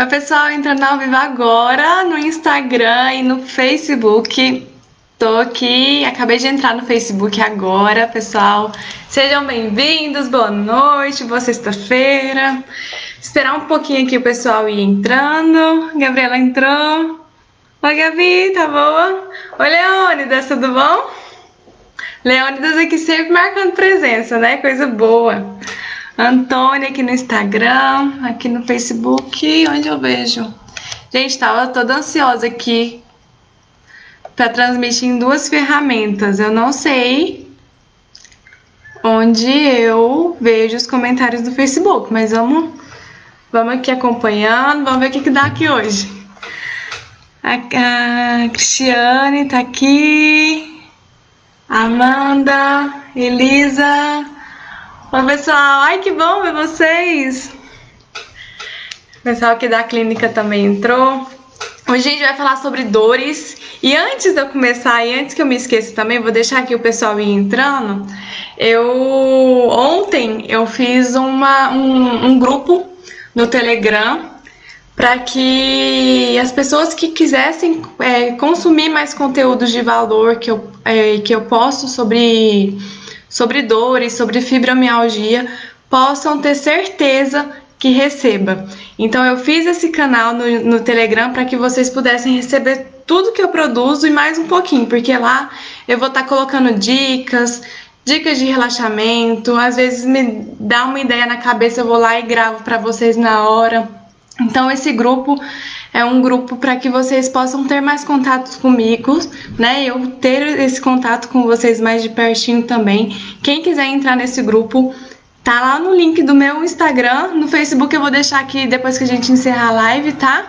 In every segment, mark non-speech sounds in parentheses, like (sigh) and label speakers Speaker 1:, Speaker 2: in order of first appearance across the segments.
Speaker 1: Oi, pessoal, entrando ao vivo agora no Instagram e no Facebook. Tô aqui, acabei de entrar no Facebook agora, pessoal. Sejam bem-vindos, boa noite, boa sexta-feira. Esperar um pouquinho aqui o pessoal ir entrando. Gabriela entrou. Oi, Gabi, tá boa? Oi, Leônidas, tudo bom? Leônidas aqui sempre marcando presença, né? Coisa boa. Antônia aqui no Instagram, aqui no Facebook, onde eu vejo. Gente, tava toda ansiosa aqui para transmitir em duas ferramentas. Eu não sei onde eu vejo os comentários do Facebook, mas vamos, vamos aqui acompanhando, vamos ver o que, que dá aqui hoje. A, a Cristiane tá aqui, Amanda, Elisa. Oi, pessoal. Ai, que bom ver vocês. O pessoal aqui da clínica também entrou. Hoje a gente vai falar sobre dores. E antes de eu começar, e antes que eu me esqueça também, vou deixar aqui o pessoal ir entrando. Eu ontem eu fiz uma, um, um grupo no Telegram para que as pessoas que quisessem é, consumir mais conteúdos de valor que eu, é, que eu posto sobre sobre dores, sobre fibromialgia, possam ter certeza que receba. Então eu fiz esse canal no, no Telegram para que vocês pudessem receber tudo que eu produzo e mais um pouquinho, porque lá eu vou estar tá colocando dicas, dicas de relaxamento, às vezes me dá uma ideia na cabeça, eu vou lá e gravo para vocês na hora. Então esse grupo é um grupo para que vocês possam ter mais contatos comigo, né? Eu ter esse contato com vocês mais de pertinho também. Quem quiser entrar nesse grupo, tá lá no link do meu Instagram, no Facebook eu vou deixar aqui depois que a gente encerrar a live, tá?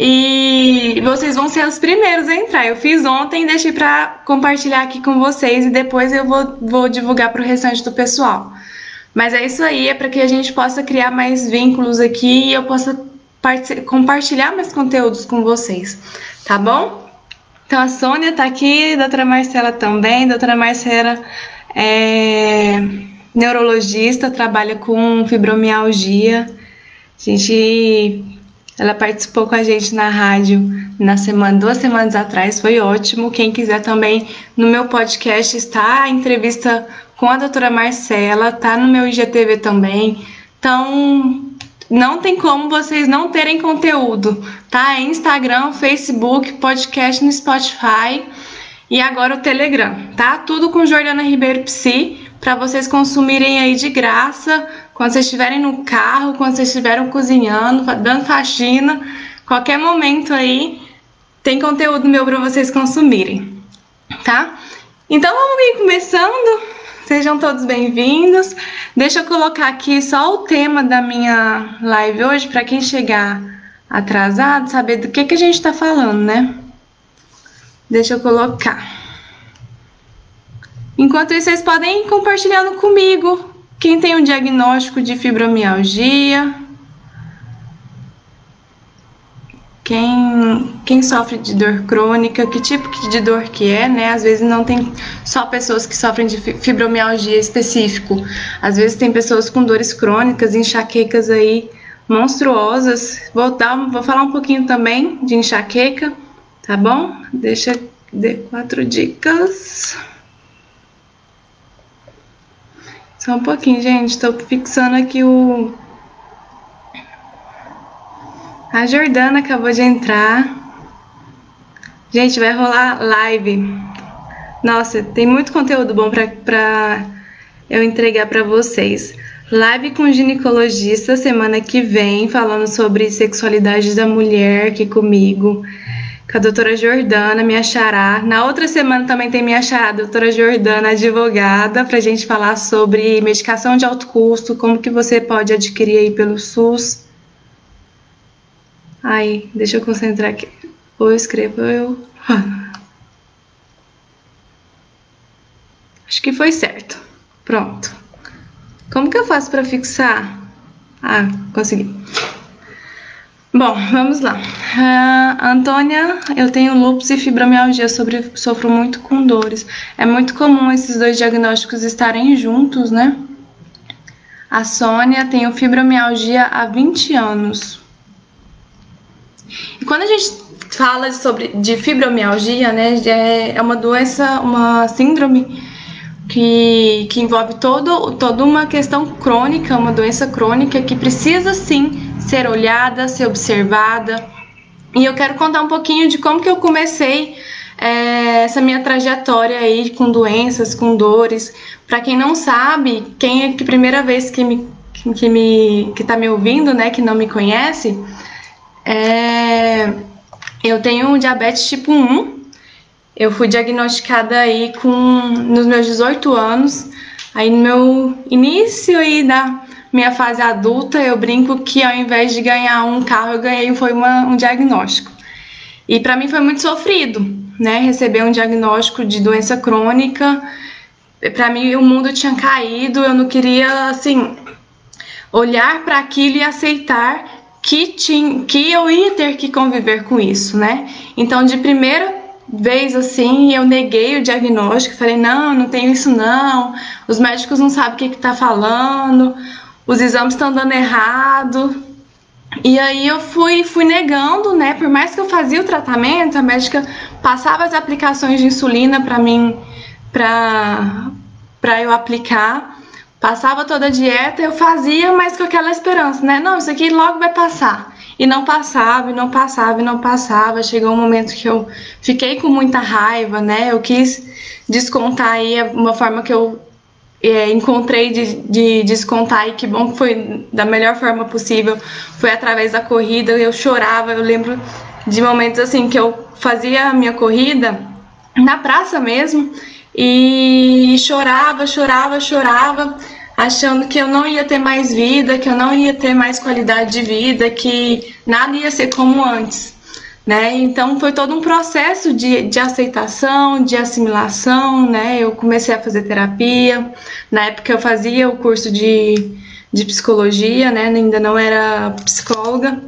Speaker 1: E vocês vão ser os primeiros a entrar. Eu fiz ontem deixei para compartilhar aqui com vocês e depois eu vou, vou divulgar para o restante do pessoal. Mas é isso aí, é para que a gente possa criar mais vínculos aqui e eu possa compartilhar mais conteúdos com vocês, tá bom? Então a Sônia tá aqui, a doutora Marcela também, a doutora Marcela é neurologista, trabalha com fibromialgia. A gente, ela participou com a gente na rádio na semana, duas semanas atrás, foi ótimo. Quem quiser também no meu podcast está a entrevista com a doutora Marcela, tá no meu IGTV também. Então, não tem como vocês não terem conteúdo, tá? É Instagram, Facebook, podcast no Spotify e agora o Telegram, tá? Tudo com Jordana Ribeiro Psi para vocês consumirem aí de graça quando vocês estiverem no carro, quando vocês estiverem cozinhando, dando faxina, qualquer momento aí tem conteúdo meu para vocês consumirem, tá? Então vamos ir começando. Sejam todos bem-vindos. Deixa eu colocar aqui só o tema da minha live hoje para quem chegar atrasado saber do que que a gente está falando, né? Deixa eu colocar. Enquanto isso, vocês podem ir compartilhando comigo. Quem tem um diagnóstico de fibromialgia, quem, quem sofre de dor crônica, que tipo de dor que é, né? Às vezes não tem só pessoas que sofrem de fibromialgia específico. Às vezes tem pessoas com dores crônicas, enxaquecas aí monstruosas. Vou, dar, vou falar um pouquinho também de enxaqueca, tá bom? Deixa de quatro dicas. Só um pouquinho, gente. Estou fixando aqui o a Jordana acabou de entrar. Gente, vai rolar live. Nossa, tem muito conteúdo bom para eu entregar para vocês. Live com ginecologista semana que vem, falando sobre sexualidade da mulher aqui comigo. Com a doutora Jordana, minha xará. Na outra semana também tem minha xará, a doutora Jordana, advogada, para a gente falar sobre medicação de alto custo, como que você pode adquirir aí pelo SUS. Ai, deixa eu concentrar aqui. Ou eu escrevo ou eu. Acho que foi certo. Pronto. Como que eu faço para fixar? Ah, consegui. Bom, vamos lá. Uh, Antônia, eu tenho lúpus e fibromialgia, sobre, sofro muito com dores. É muito comum esses dois diagnósticos estarem juntos, né? A Sônia tem fibromialgia há 20 anos. E quando a gente fala sobre de fibromialgia, né, é, é uma doença, uma síndrome que, que envolve todo, toda uma questão crônica, uma doença crônica que precisa sim ser olhada, ser observada. E eu quero contar um pouquinho de como que eu comecei é, essa minha trajetória aí com doenças, com dores. Para quem não sabe, quem é que primeira vez que me que me que tá me ouvindo, né, que não me conhece, é, eu tenho diabetes tipo 1. Eu fui diagnosticada aí com nos meus 18 anos. Aí no meu início aí da minha fase adulta, eu brinco que ao invés de ganhar um carro, eu ganhei foi uma, um diagnóstico. E para mim foi muito sofrido, né? Receber um diagnóstico de doença crônica. Para mim o mundo tinha caído, eu não queria assim olhar para aquilo e aceitar que, tinha, que eu ia ter que conviver com isso, né? Então, de primeira vez assim, eu neguei o diagnóstico, falei: não, não tenho isso não, os médicos não sabem o que está falando, os exames estão dando errado. E aí eu fui, fui negando, né? Por mais que eu fazia o tratamento, a médica passava as aplicações de insulina para mim, para eu aplicar. Passava toda a dieta, eu fazia, mas com aquela esperança, né? Não, isso aqui logo vai passar. E não passava, e não passava, e não passava. Chegou um momento que eu fiquei com muita raiva, né? Eu quis descontar aí uma forma que eu é, encontrei de, de descontar e que bom que foi da melhor forma possível. Foi através da corrida, eu chorava, eu lembro de momentos assim que eu fazia a minha corrida na praça mesmo e chorava, chorava, chorava, achando que eu não ia ter mais vida, que eu não ia ter mais qualidade de vida, que nada ia ser como antes. Né? Então foi todo um processo de, de aceitação, de assimilação, né? Eu comecei a fazer terapia. Na época eu fazia o curso de, de psicologia, né? Ainda não era psicóloga.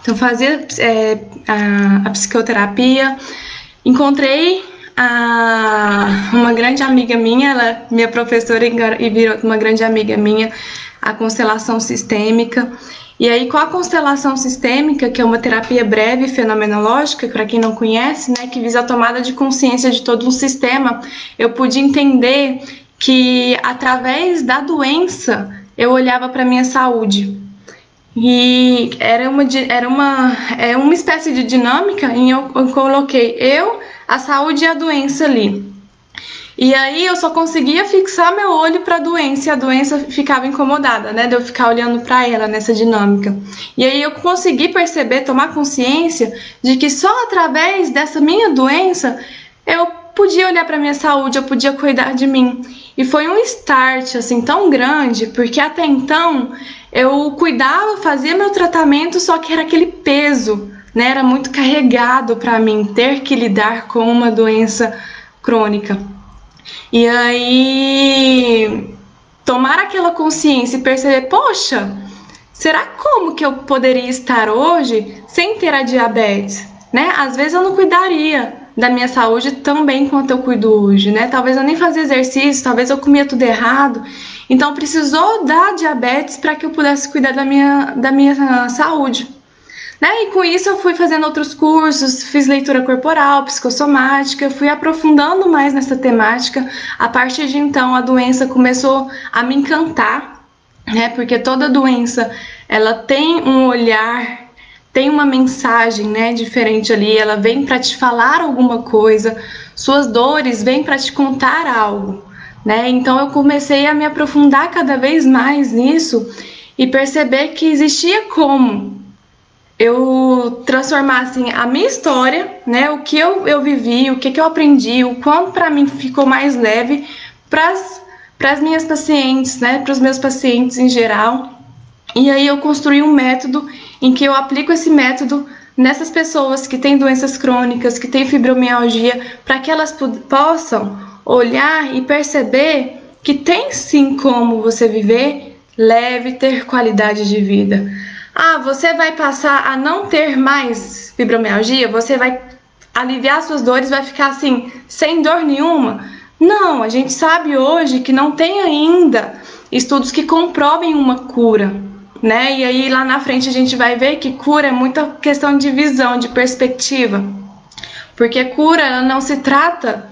Speaker 1: Então fazia é, a, a psicoterapia. Encontrei a, uma grande amiga minha, ela é minha professora e virou uma grande amiga minha, a constelação sistêmica. E aí, com a constelação sistêmica, que é uma terapia breve fenomenológica, para quem não conhece, né, que visa a tomada de consciência de todo um sistema, eu pude entender que através da doença eu olhava para minha saúde. E era uma, era uma, é uma espécie de dinâmica em eu, eu coloquei eu a saúde e a doença ali. E aí eu só conseguia fixar meu olho para a doença e a doença ficava incomodada, né? De eu ficar olhando para ela nessa dinâmica. E aí eu consegui perceber, tomar consciência de que só através dessa minha doença eu podia olhar para minha saúde, eu podia cuidar de mim. E foi um start assim tão grande, porque até então eu cuidava, fazia meu tratamento, só que era aquele peso né, era muito carregado para mim ter que lidar com uma doença crônica. E aí tomar aquela consciência e perceber, poxa, será como que eu poderia estar hoje sem ter a diabetes? Né? Às vezes eu não cuidaria da minha saúde tão bem quanto eu cuido hoje, né? Talvez eu nem fazia exercício, talvez eu comia tudo errado. Então precisou da diabetes para que eu pudesse cuidar da minha, da minha saúde. Né? E com isso eu fui fazendo outros cursos, fiz leitura corporal, psicossomática, fui aprofundando mais nessa temática. A partir de então a doença começou a me encantar, né? Porque toda doença ela tem um olhar, tem uma mensagem, né, diferente ali, ela vem para te falar alguma coisa, suas dores vêm para te contar algo, né? Então eu comecei a me aprofundar cada vez mais nisso e perceber que existia como eu transformasse assim, a minha história, né, o que eu, eu vivi, o que, que eu aprendi, o quanto para mim ficou mais leve para as minhas pacientes, né, para os meus pacientes em geral. E aí eu construí um método em que eu aplico esse método nessas pessoas que têm doenças crônicas, que têm fibromialgia, para que elas possam olhar e perceber que tem sim como você viver leve, ter qualidade de vida. Ah, você vai passar a não ter mais fibromialgia? Você vai aliviar suas dores, vai ficar assim, sem dor nenhuma? Não, a gente sabe hoje que não tem ainda estudos que comprovem uma cura, né? E aí lá na frente a gente vai ver que cura é muita questão de visão, de perspectiva. Porque cura ela não se trata,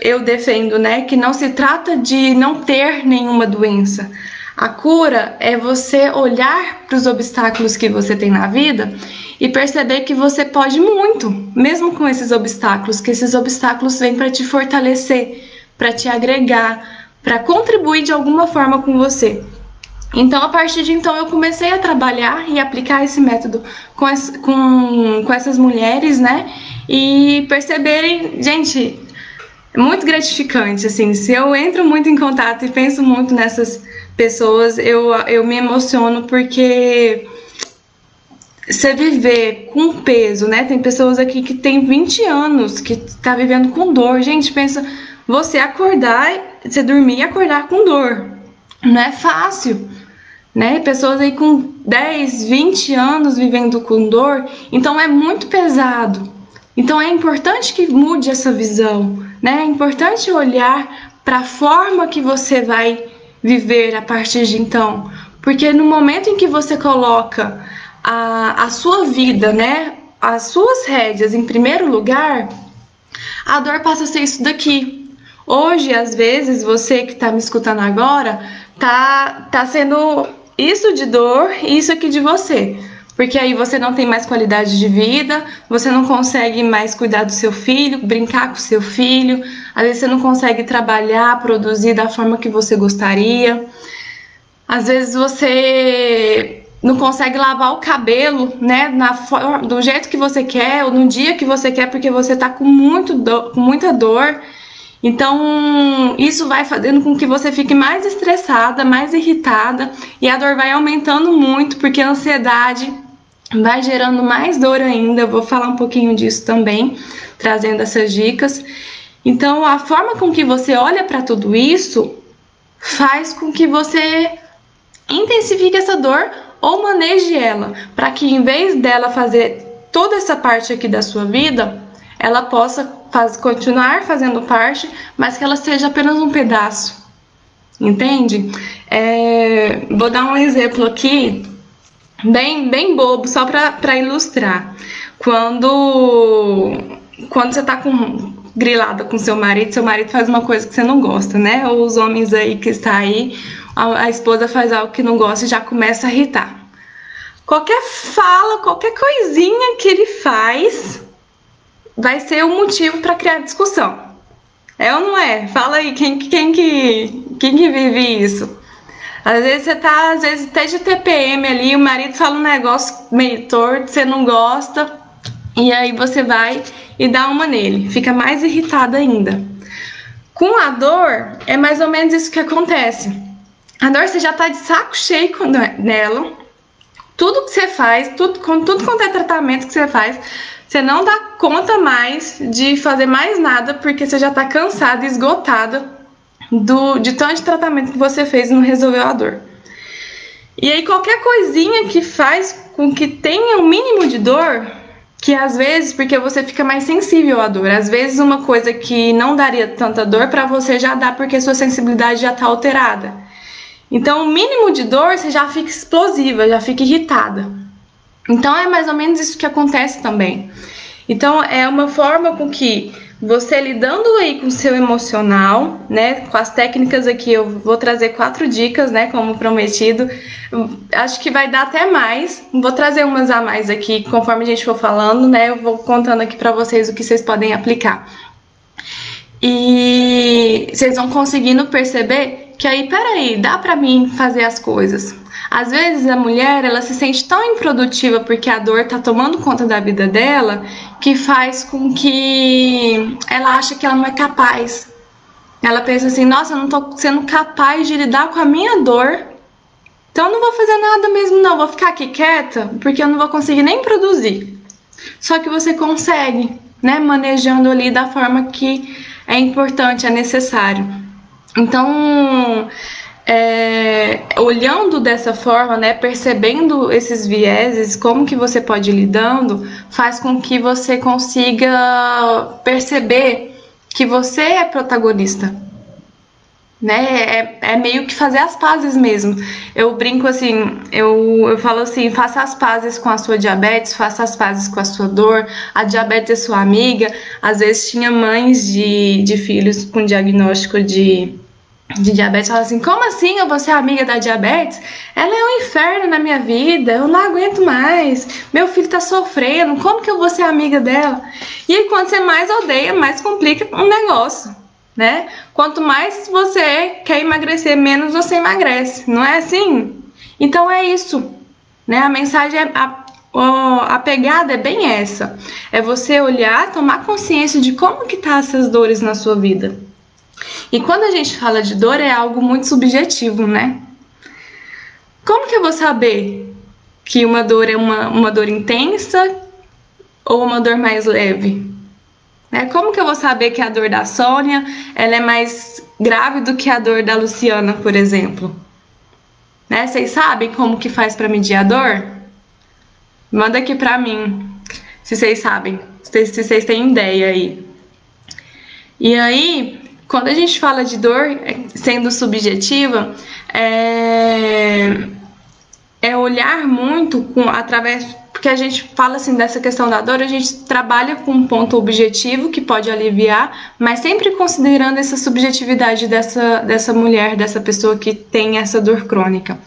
Speaker 1: eu defendo, né, que não se trata de não ter nenhuma doença. A cura é você olhar para os obstáculos que você tem na vida e perceber que você pode muito, mesmo com esses obstáculos, que esses obstáculos vêm para te fortalecer, para te agregar, para contribuir de alguma forma com você. Então, a partir de então, eu comecei a trabalhar e aplicar esse método com, as, com, com essas mulheres, né? E perceberem, gente, é muito gratificante, assim, se eu entro muito em contato e penso muito nessas pessoas, eu, eu me emociono porque você viver com peso, né? Tem pessoas aqui que tem 20 anos que tá vivendo com dor. Gente, pensa, você acordar, você dormir e acordar com dor. Não é fácil né? Pessoas aí com 10, 20 anos vivendo com dor, então é muito pesado. Então é importante que mude essa visão, né? É importante olhar para a forma que você vai viver a partir de então, porque no momento em que você coloca a, a sua vida, né, as suas rédeas em primeiro lugar, a dor passa a ser isso daqui. Hoje, às vezes, você que está me escutando agora, tá, tá sendo isso de dor e isso aqui de você. Porque aí você não tem mais qualidade de vida, você não consegue mais cuidar do seu filho, brincar com seu filho, às vezes você não consegue trabalhar, produzir da forma que você gostaria. Às vezes você não consegue lavar o cabelo, né, na, do jeito que você quer, ou no dia que você quer, porque você tá com, muito do, com muita dor. Então, isso vai fazendo com que você fique mais estressada, mais irritada e a dor vai aumentando muito, porque a ansiedade vai gerando mais dor ainda. Eu vou falar um pouquinho disso também, trazendo essas dicas. Então, a forma com que você olha para tudo isso faz com que você intensifique essa dor ou maneje ela, para que em vez dela fazer toda essa parte aqui da sua vida, ela possa faz, continuar fazendo parte, mas que ela seja apenas um pedaço. Entende? É, vou dar um exemplo aqui, bem, bem bobo, só para ilustrar. Quando, quando você está com, grilada com seu marido, seu marido faz uma coisa que você não gosta, né? Ou os homens aí que está aí, a, a esposa faz algo que não gosta e já começa a irritar. Qualquer fala, qualquer coisinha que ele faz, vai ser o motivo para criar discussão. É ou não é? Fala aí, quem, quem, que, quem que vive isso? Às vezes você tá, às vezes até de TPM ali, o marido fala um negócio meio torto, você não gosta, e aí você vai e dá uma nele, fica mais irritada ainda. Com a dor, é mais ou menos isso que acontece. A dor você já tá de saco cheio nela. Tudo que você faz, tudo, com tudo quanto é tratamento que você faz, você não dá conta mais de fazer mais nada porque você já está cansada, esgotada do, de tanto tratamento que você fez e não resolveu a dor. E aí qualquer coisinha que faz com que tenha um mínimo de dor, que às vezes, porque você fica mais sensível à dor, às vezes uma coisa que não daria tanta dor para você já dá porque sua sensibilidade já está alterada. Então, o mínimo de dor você já fica explosiva, já fica irritada. Então é mais ou menos isso que acontece também. Então é uma forma com que você lidando aí com o seu emocional, né, com as técnicas aqui, eu vou trazer quatro dicas, né, como prometido. Acho que vai dar até mais. Vou trazer umas a mais aqui, conforme a gente for falando, né, eu vou contando aqui para vocês o que vocês podem aplicar. E vocês vão conseguindo perceber que aí, peraí, dá para mim fazer as coisas. Às vezes a mulher ela se sente tão improdutiva porque a dor está tomando conta da vida dela que faz com que ela acha que ela não é capaz. Ela pensa assim: nossa, eu não estou sendo capaz de lidar com a minha dor, então eu não vou fazer nada mesmo, não. Vou ficar aqui quieta porque eu não vou conseguir nem produzir. Só que você consegue, né? Manejando ali da forma que é importante, é necessário. Então, é, olhando dessa forma, né, percebendo esses vieses, como que você pode ir lidando, faz com que você consiga perceber que você é protagonista. né? É, é, meio que fazer as pazes mesmo. Eu brinco assim, eu, eu falo assim, faça as pazes com a sua diabetes, faça as pazes com a sua dor. A diabetes é sua amiga. Às vezes tinha mães de, de filhos com diagnóstico de, de diabetes falam assim, como assim eu vou ser amiga da diabetes? Ela é um inferno na minha vida, eu não aguento mais. Meu filho tá sofrendo, como que eu vou ser amiga dela? E quando você mais odeia, mais complica um negócio né? Quanto mais você quer emagrecer, menos você emagrece, não é assim? Então é isso, né? A mensagem é a, a pegada é bem essa, é você olhar, tomar consciência de como que tá essas dores na sua vida. E quando a gente fala de dor é algo muito subjetivo, né? Como que eu vou saber que uma dor é uma, uma dor intensa ou uma dor mais leve? Né? Como que eu vou saber que a dor da Sônia ela é mais grave do que a dor da Luciana, por exemplo? Né? Vocês sabem como que faz para medir a dor? Manda aqui para mim, se vocês sabem, se vocês têm ideia aí. E aí, quando a gente fala de dor sendo subjetiva, é, é olhar muito com através porque a gente fala assim dessa questão da dor, a gente trabalha com um ponto objetivo que pode aliviar, mas sempre considerando essa subjetividade dessa, dessa mulher, dessa pessoa que tem essa dor crônica.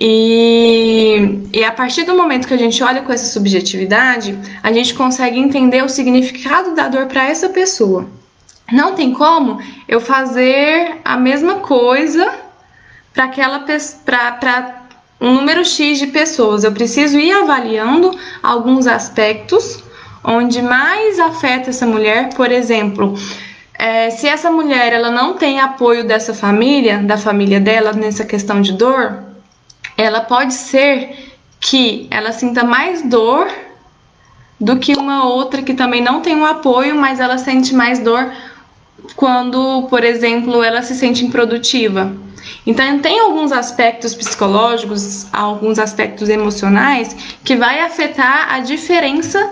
Speaker 1: E, e a partir do momento que a gente olha com essa subjetividade, a gente consegue entender o significado da dor para essa pessoa. Não tem como eu fazer a mesma coisa para aquela para um número X de pessoas. Eu preciso ir avaliando alguns aspectos onde mais afeta essa mulher, por exemplo, é, se essa mulher ela não tem apoio dessa família, da família dela nessa questão de dor, ela pode ser que ela sinta mais dor do que uma outra que também não tem um apoio, mas ela sente mais dor quando, por exemplo, ela se sente improdutiva. Então, tem alguns aspectos psicológicos, alguns aspectos emocionais que vai afetar a diferença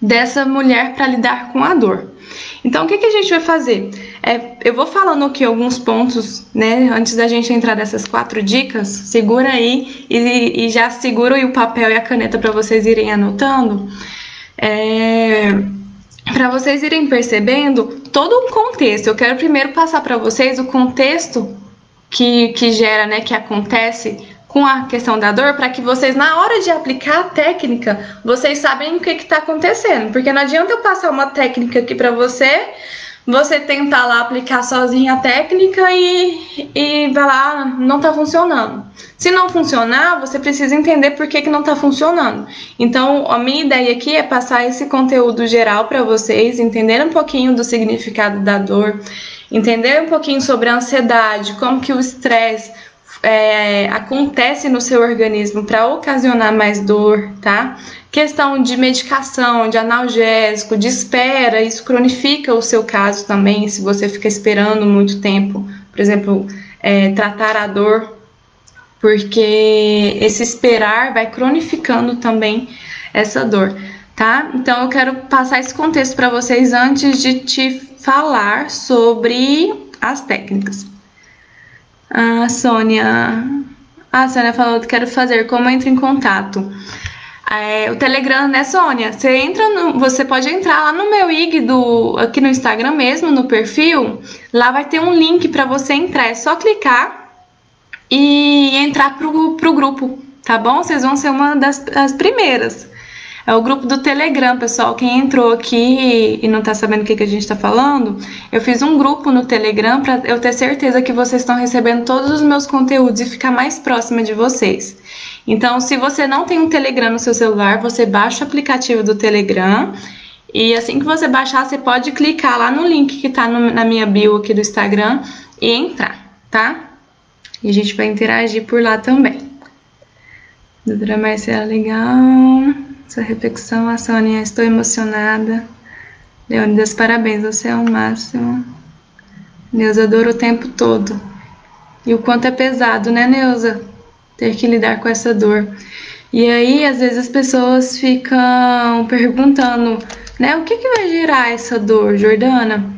Speaker 1: dessa mulher para lidar com a dor. Então, o que, que a gente vai fazer? É, eu vou falando aqui alguns pontos, né? Antes da gente entrar nessas quatro dicas, segura aí e, e já segura o papel e a caneta para vocês irem anotando. É, para vocês irem percebendo todo o contexto. Eu quero primeiro passar para vocês o contexto que, que gera, né, que acontece com a questão da dor, para que vocês, na hora de aplicar a técnica, vocês sabem o que está acontecendo. Porque não adianta eu passar uma técnica aqui para você, você tentar lá aplicar sozinha a técnica e, e vai lá, não está funcionando. Se não funcionar, você precisa entender por que, que não está funcionando. Então, a minha ideia aqui é passar esse conteúdo geral para vocês, entender um pouquinho do significado da dor entender um pouquinho sobre a ansiedade, como que o estresse é, acontece no seu organismo para ocasionar mais dor, tá? Questão de medicação, de analgésico, de espera, isso cronifica o seu caso também, se você fica esperando muito tempo, por exemplo, é, tratar a dor, porque esse esperar vai cronificando também essa dor, tá? Então eu quero passar esse contexto para vocês antes de te falar sobre as técnicas. A Sônia. A Sônia falou que quero fazer como entro em contato. É, o Telegram, né, Sônia? Você entra no, você pode entrar lá no meu IG do aqui no Instagram mesmo, no perfil. Lá vai ter um link para você entrar. É só clicar e entrar pro, pro grupo, tá bom? Vocês vão ser uma das, das primeiras. É o grupo do Telegram, pessoal. Quem entrou aqui e não tá sabendo o que, que a gente tá falando, eu fiz um grupo no Telegram para eu ter certeza que vocês estão recebendo todos os meus conteúdos e ficar mais próxima de vocês. Então, se você não tem um Telegram no seu celular, você baixa o aplicativo do Telegram. E assim que você baixar, você pode clicar lá no link que tá no, na minha bio aqui do Instagram e entrar, tá? E a gente vai interagir por lá também. Doutora Marcela, legal. Sua reflexão, a Sônia, estou emocionada. Leônidas, parabéns, você é o máximo. Neuza, adoro o tempo todo. E o quanto é pesado, né, Neuza? Ter que lidar com essa dor. E aí, às vezes, as pessoas ficam perguntando, né, o que, que vai gerar essa dor, Jordana?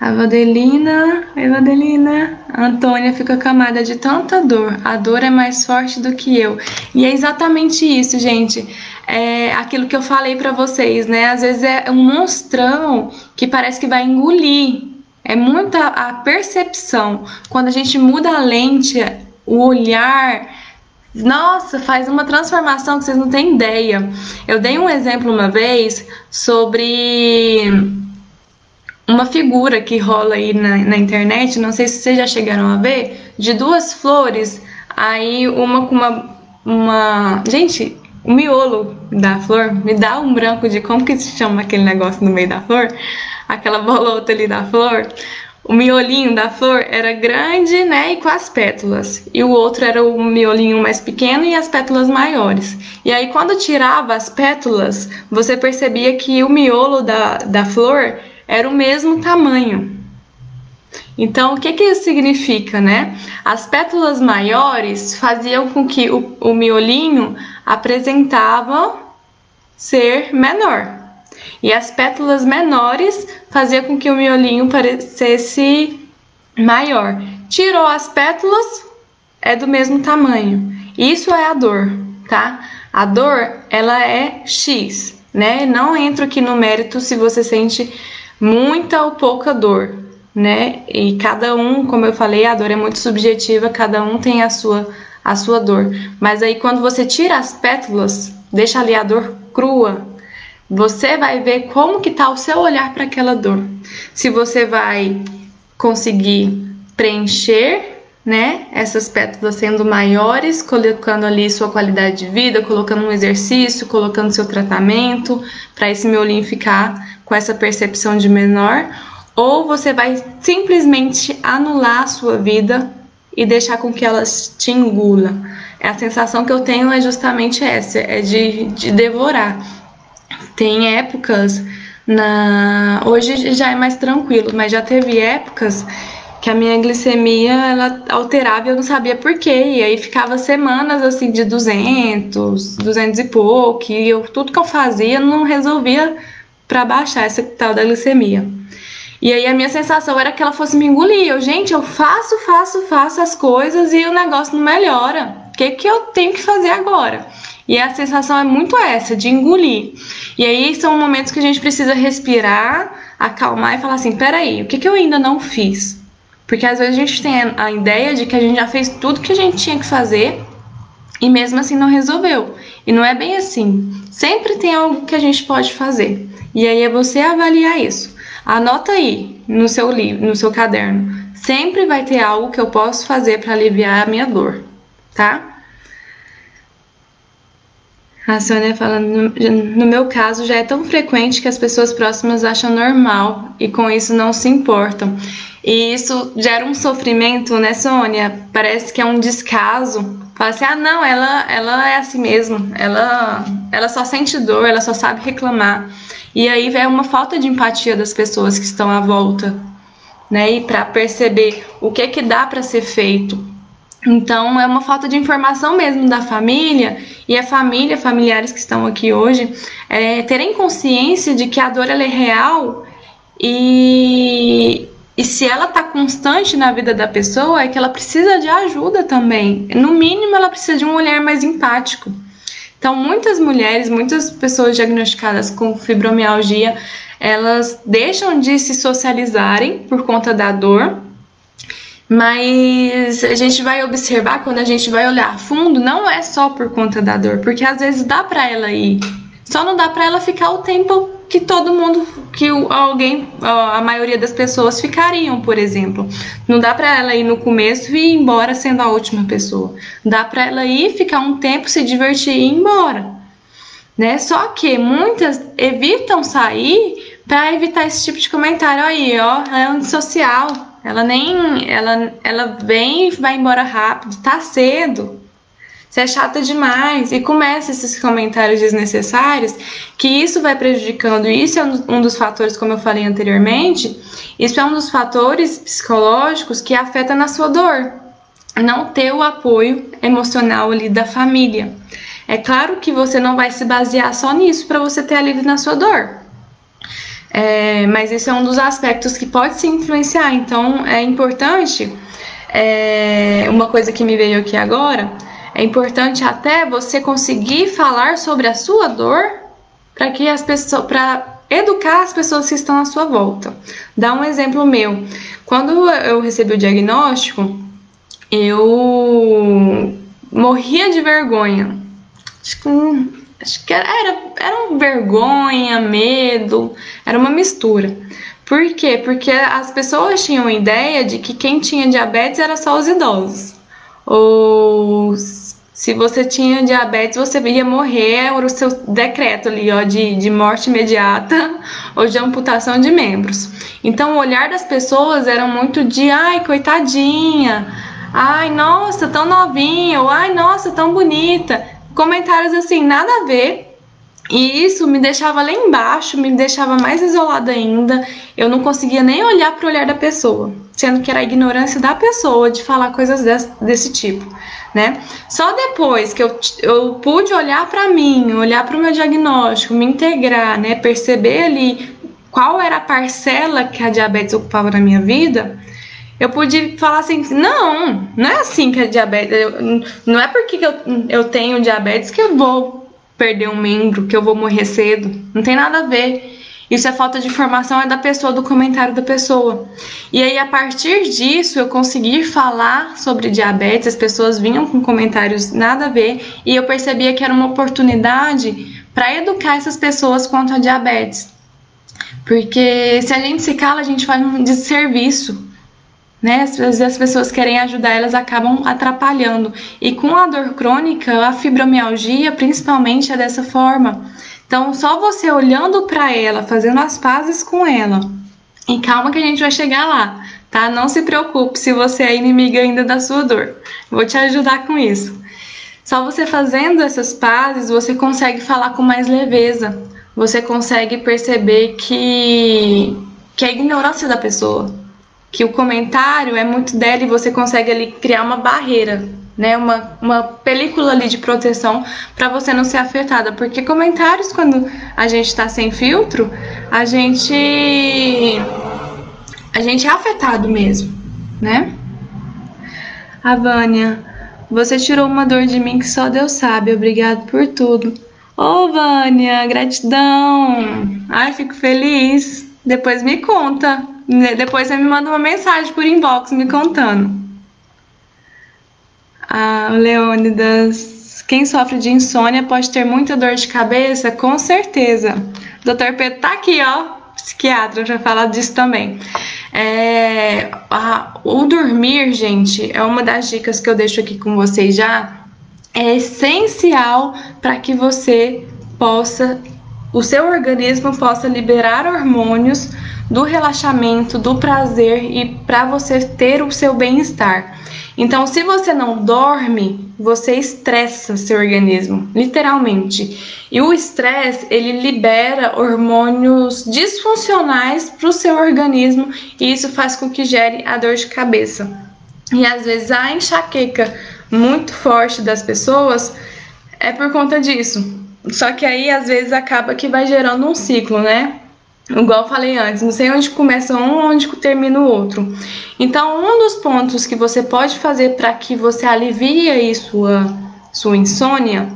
Speaker 1: A Vadelina, oi Vadelina. Antônia fica camada de tanta dor. A dor é mais forte do que eu. E é exatamente isso, gente. É aquilo que eu falei para vocês, né? Às vezes é um monstrão que parece que vai engolir. É muita a percepção. Quando a gente muda a lente, o olhar, nossa, faz uma transformação que vocês não têm ideia. Eu dei um exemplo uma vez sobre uma figura que rola aí na, na, internet, não sei se vocês já chegaram a ver, de duas flores, aí uma com uma. uma gente, o miolo da flor, me dá um branco de como que se chama aquele negócio no meio da flor, aquela bolota ali da flor. O miolinho da flor era grande, né, e com as pétalas. E o outro era o miolinho mais pequeno e as pétalas maiores. E aí, quando tirava as pétalas, você percebia que o miolo da, da flor era o mesmo tamanho. Então, o que, que isso significa, né? As pétalas maiores faziam com que o, o miolinho apresentava ser menor. E as pétalas menores faziam com que o miolinho parecesse maior. Tirou as pétalas, é do mesmo tamanho. Isso é a dor, tá? A dor, ela é X, né? Não entro aqui no mérito se você sente muita ou pouca dor, né? E cada um, como eu falei, a dor é muito subjetiva, cada um tem a sua a sua dor. Mas aí quando você tira as pétalas, deixa ali a dor crua, você vai ver como que tá o seu olhar para aquela dor. Se você vai conseguir preencher né? Essas pétalas sendo maiores, colocando ali sua qualidade de vida, colocando um exercício, colocando seu tratamento, para esse miolinho ficar com essa percepção de menor, ou você vai simplesmente anular a sua vida e deixar com que ela te engula. A sensação que eu tenho é justamente essa, é de, de devorar. Tem épocas na hoje já é mais tranquilo, mas já teve épocas que a minha glicemia ela alterava e eu não sabia por quê. E aí ficava semanas assim de 200, 200 e pouco, e eu tudo que eu fazia não resolvia para baixar essa tal da glicemia. E aí a minha sensação era que ela fosse me engolir. Eu, gente, eu faço, faço, faço as coisas e o negócio não melhora. O que que eu tenho que fazer agora? E a sensação é muito essa, de engolir. E aí são momentos que a gente precisa respirar, acalmar e falar assim: peraí, o que, que eu ainda não fiz? Porque às vezes a gente tem a ideia de que a gente já fez tudo que a gente tinha que fazer e mesmo assim não resolveu. E não é bem assim. Sempre tem algo que a gente pode fazer. E aí é você avaliar isso. Anota aí no seu livro, no seu caderno. Sempre vai ter algo que eu posso fazer para aliviar a minha dor, tá? A Sônia falando, no meu caso já é tão frequente que as pessoas próximas acham normal e com isso não se importam. E isso gera um sofrimento, né, Sônia? Parece que é um descaso. Fala assim, ah, não, ela, ela é assim mesmo, ela, ela só sente dor, ela só sabe reclamar. E aí é uma falta de empatia das pessoas que estão à volta, né? E para perceber o que que dá para ser feito. Então é uma falta de informação mesmo da família e a família, familiares que estão aqui hoje, é, terem consciência de que a dor ela é real e, e se ela está constante na vida da pessoa, é que ela precisa de ajuda também. No mínimo, ela precisa de um olhar mais empático. Então, muitas mulheres, muitas pessoas diagnosticadas com fibromialgia, elas deixam de se socializarem por conta da dor, mas a gente vai observar quando a gente vai olhar a fundo, não é só por conta da dor, porque às vezes dá para ela ir, só não dá para ela ficar o tempo que todo mundo, que alguém, a maioria das pessoas ficariam, por exemplo. Não dá para ela ir no começo e ir embora sendo a última pessoa. Dá para ela ir, ficar um tempo, se divertir e ir embora. Né? Só que muitas evitam sair para evitar esse tipo de comentário aí, ó, é antissocial. Ela nem, ela, ela vem e vai embora rápido, tá cedo você é chata demais, e começa esses comentários desnecessários, que isso vai prejudicando, isso é um dos fatores, como eu falei anteriormente, isso é um dos fatores psicológicos que afeta na sua dor, não ter o apoio emocional ali da família. É claro que você não vai se basear só nisso para você ter alívio na sua dor. É, mas isso é um dos aspectos que pode se influenciar. Então é importante, é, uma coisa que me veio aqui agora, é importante até você conseguir falar sobre a sua dor para que as pessoas, para educar as pessoas que estão à sua volta. Dá um exemplo meu. Quando eu recebi o diagnóstico, eu morria de vergonha. Acho que, acho que era, era, um vergonha, medo, era uma mistura. Por quê? Porque as pessoas tinham a ideia de que quem tinha diabetes era só os idosos. Ou se você tinha diabetes, você ia morrer, era o seu decreto ali, ó, de, de morte imediata ou de amputação de membros. Então, o olhar das pessoas era muito de, ai, coitadinha, ai, nossa, tão novinha, ou ai, nossa, tão bonita. Comentários assim, nada a ver, e isso me deixava lá embaixo, me deixava mais isolada ainda. Eu não conseguia nem olhar para o olhar da pessoa, sendo que era a ignorância da pessoa de falar coisas desse, desse tipo, né? Só depois que eu, eu pude olhar para mim, olhar para o meu diagnóstico, me integrar, né? Perceber ali qual era a parcela que a diabetes ocupava na minha vida, eu pude falar assim: não, não é assim que a diabetes. Eu, não é porque eu, eu tenho diabetes que eu vou perder um membro, que eu vou morrer cedo. Não tem nada a ver. Isso é falta de informação, é da pessoa, do comentário da pessoa. E aí, a partir disso, eu consegui falar sobre diabetes, as pessoas vinham com comentários nada a ver, e eu percebia que era uma oportunidade para educar essas pessoas quanto a diabetes. Porque se a gente se cala, a gente faz um desserviço né? Às vezes as pessoas querem ajudar, elas acabam atrapalhando. E com a dor crônica, a fibromialgia, principalmente, é dessa forma. Então, só você olhando para ela, fazendo as pazes com ela, e calma que a gente vai chegar lá, tá? Não se preocupe se você é inimiga ainda da sua dor. Vou te ajudar com isso. Só você fazendo essas pazes, você consegue falar com mais leveza. Você consegue perceber que que é a ignorância da pessoa, que o comentário é muito dela e você consegue ali criar uma barreira, né? Uma, uma película ali de proteção para você não ser afetada. Porque comentários, quando a gente está sem filtro, a gente. A gente é afetado mesmo, né? A Vânia, você tirou uma dor de mim que só Deus sabe. Obrigado por tudo. Ô, oh, Vânia, gratidão. Ai, fico feliz. Depois me conta. Né, depois você me manda uma mensagem por inbox me contando. Ah, Leônidas, quem sofre de insônia pode ter muita dor de cabeça? Com certeza. Dr. Pedro tá aqui, ó, psiquiatra, para falar disso também. É, a, o dormir, gente, é uma das dicas que eu deixo aqui com vocês já. É essencial para que você possa, o seu organismo possa liberar hormônios do relaxamento, do prazer e para você ter o seu bem-estar. Então, se você não dorme, você estressa seu organismo, literalmente. E o estresse, ele libera hormônios disfuncionais para o seu organismo e isso faz com que gere a dor de cabeça. E às vezes a enxaqueca muito forte das pessoas é por conta disso. Só que aí às vezes acaba que vai gerando um ciclo, né? Igual eu falei antes, não sei onde começa um, onde termina o outro. Então, um dos pontos que você pode fazer para que você alivie aí sua, sua insônia,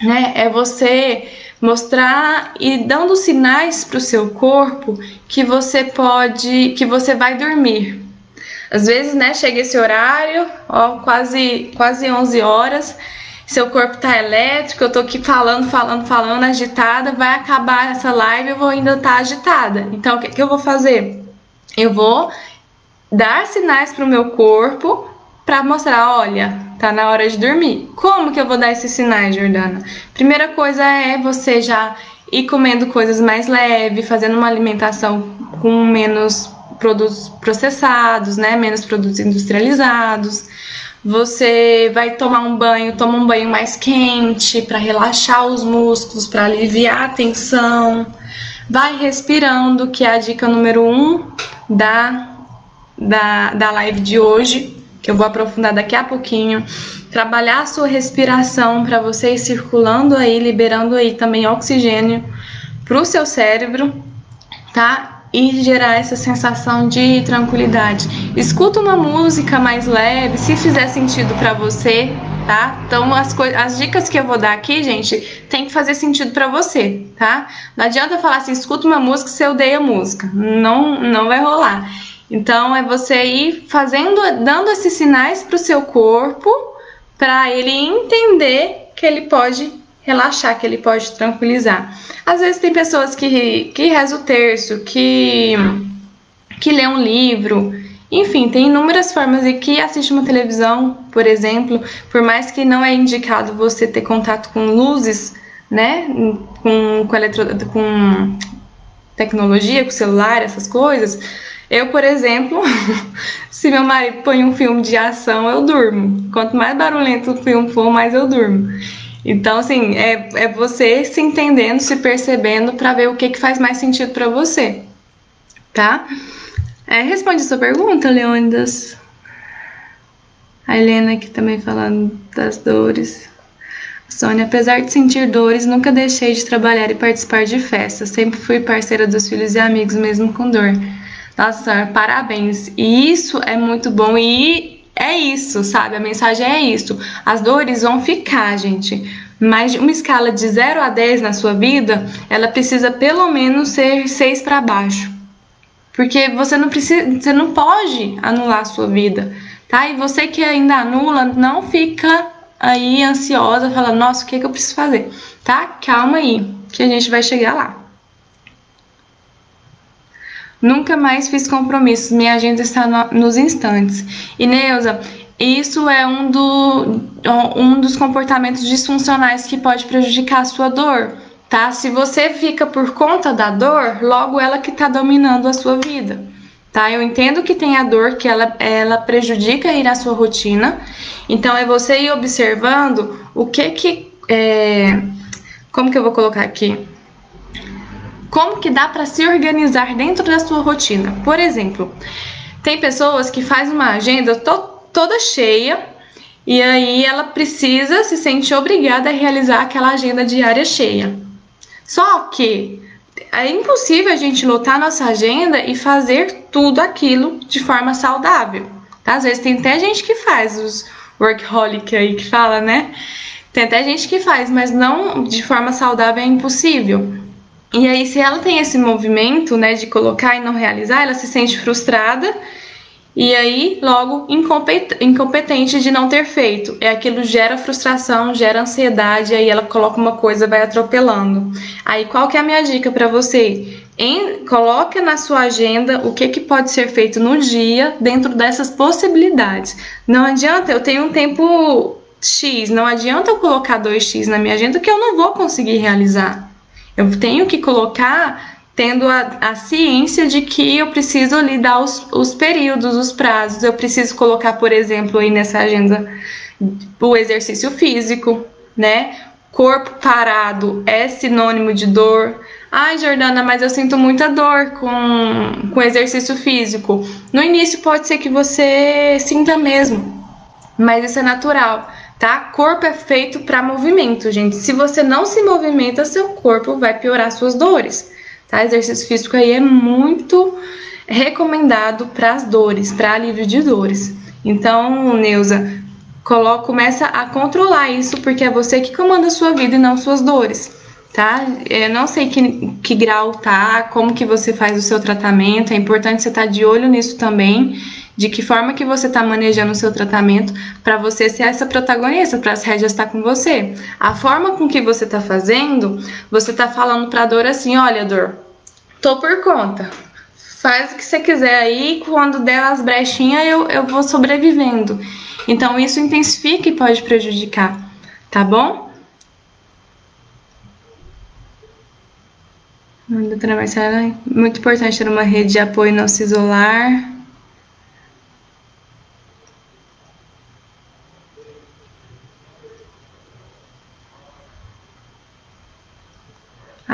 Speaker 1: né, é você mostrar e dando sinais para o seu corpo que você pode, que você vai dormir. Às vezes, né, chega esse horário, ó, quase quase 11 horas, seu corpo tá elétrico, eu tô aqui falando, falando, falando, agitada, vai acabar essa live, eu vou ainda estar tá agitada. Então, o que, que eu vou fazer? Eu vou dar sinais para o meu corpo para mostrar, olha, tá na hora de dormir. Como que eu vou dar esses sinais, Jordana? Primeira coisa é você já ir comendo coisas mais leves, fazendo uma alimentação com menos produtos processados, né, menos produtos industrializados. Você vai tomar um banho, toma um banho mais quente para relaxar os músculos, para aliviar a tensão. Vai respirando, que é a dica número um da, da, da live de hoje, que eu vou aprofundar daqui a pouquinho. Trabalhar a sua respiração para você ir circulando aí, liberando aí também oxigênio para o seu cérebro tá? E gerar essa sensação de tranquilidade. Escuta uma música mais leve, se fizer sentido para você, tá? Então as, as dicas que eu vou dar aqui, gente, tem que fazer sentido para você, tá? Não adianta falar assim, escuta uma música eu odeia música. Não, não vai rolar. Então é você ir fazendo, dando esses sinais para o seu corpo, para ele entender que ele pode relaxar, que ele pode tranquilizar. Às vezes tem pessoas que, que rezam o terço, que, que lê um livro, enfim, tem inúmeras formas e que assiste uma televisão, por exemplo, por mais que não é indicado você ter contato com luzes, né, com, com, eletro, com tecnologia, com celular, essas coisas. Eu, por exemplo, (laughs) se meu marido põe um filme de ação, eu durmo. Quanto mais barulhento o filme for, mais eu durmo. Então, assim, é, é você se entendendo, se percebendo para ver o que, que faz mais sentido para você, tá? É, responde sua pergunta, Leônidas. A Helena aqui também falando das dores. Sônia, apesar de sentir dores, nunca deixei de trabalhar e participar de festas. Sempre fui parceira dos filhos e amigos, mesmo com dor. Nossa, parabéns. E isso é muito bom e é isso, sabe? A mensagem é isso. As dores vão ficar, gente. Mas uma escala de 0 a 10 na sua vida, ela precisa pelo menos ser 6 para baixo. Porque você não precisa, você não pode anular a sua vida, tá? E você que ainda anula, não fica aí ansiosa, falando, nossa, o que, é que eu preciso fazer? Tá? Calma aí, que a gente vai chegar lá. Nunca mais fiz compromissos, minha agenda está no, nos instantes. E Neuza, isso é um, do, um dos comportamentos disfuncionais que pode prejudicar a sua dor tá? Se você fica por conta da dor, logo ela que está dominando a sua vida, tá? Eu entendo que tem a dor que ela, ela prejudica ir à sua rotina, então é você ir observando o que que é, como que eu vou colocar aqui? Como que dá para se organizar dentro da sua rotina? Por exemplo, tem pessoas que faz uma agenda to toda cheia e aí ela precisa se sente obrigada a realizar aquela agenda diária cheia. Só que é impossível a gente lotar nossa agenda e fazer tudo aquilo de forma saudável. Tá? Às vezes tem até gente que faz os workaholic aí que fala, né? Tem até gente que faz, mas não de forma saudável é impossível. E aí, se ela tem esse movimento, né, de colocar e não realizar, ela se sente frustrada e aí, logo, incompetente de não ter feito. É aquilo gera frustração, gera ansiedade, aí ela coloca uma coisa, vai atropelando. Aí, qual que é a minha dica para você? Em, coloque na sua agenda o que, que pode ser feito no dia dentro dessas possibilidades. Não adianta, eu tenho um tempo X, não adianta eu colocar 2X na minha agenda que eu não vou conseguir realizar. Eu tenho que colocar tendo a, a ciência de que eu preciso ali dar os, os períodos, os prazos. Eu preciso colocar, por exemplo, aí nessa agenda o exercício físico, né? Corpo parado é sinônimo de dor. Ai, Jordana, mas eu sinto muita dor com, com exercício físico. No início pode ser que você sinta mesmo, mas isso é natural, tá? Corpo é feito para movimento, gente. Se você não se movimenta, seu corpo vai piorar suas dores. Tá? Exercício físico aí é muito recomendado para as dores, para alívio de dores. Então, Neuza, coloca, começa a controlar isso, porque é você que comanda a sua vida e não suas dores, tá? Eu não sei que, que grau tá, como que você faz o seu tratamento, é importante você estar tá de olho nisso também, de que forma que você está manejando o seu tratamento para você ser essa protagonista, para as rédeas estar tá com você. A forma com que você está fazendo, você está falando para a dor assim, olha dor, tô por conta. Faz o que você quiser aí, quando der as brechinhas eu, eu vou sobrevivendo. Então isso intensifica e pode prejudicar, tá bom? Muito importante ter uma rede de apoio não se isolar.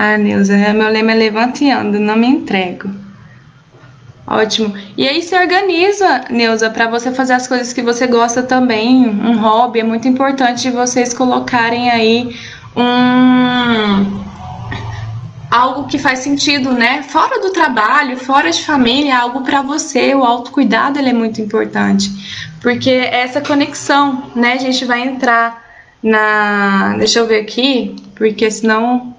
Speaker 1: Ah, Neuza, é, meu lema é levante e não me entrego. Ótimo. E aí se organiza, Neuza, para você fazer as coisas que você gosta também, um hobby. É muito importante vocês colocarem aí um algo que faz sentido, né? Fora do trabalho, fora de família, algo para você. O autocuidado ele é muito importante, porque essa conexão, né? A gente vai entrar na, deixa eu ver aqui, porque senão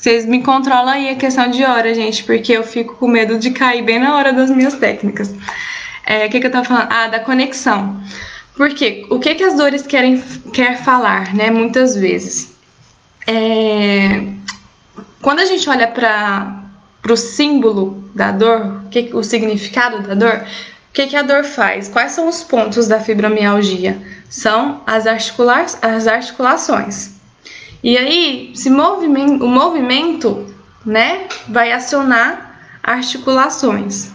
Speaker 1: vocês me controlam aí a questão de hora, gente, porque eu fico com medo de cair bem na hora das minhas técnicas. É, o que, que eu tava falando? Ah, da conexão. Porque o que, que as dores querem quer falar, né? Muitas vezes. É, quando a gente olha para o símbolo da dor, que, o significado da dor, o que, que a dor faz? Quais são os pontos da fibromialgia? São as, articula as articulações. E aí, se movimento, o movimento né, vai acionar articulações.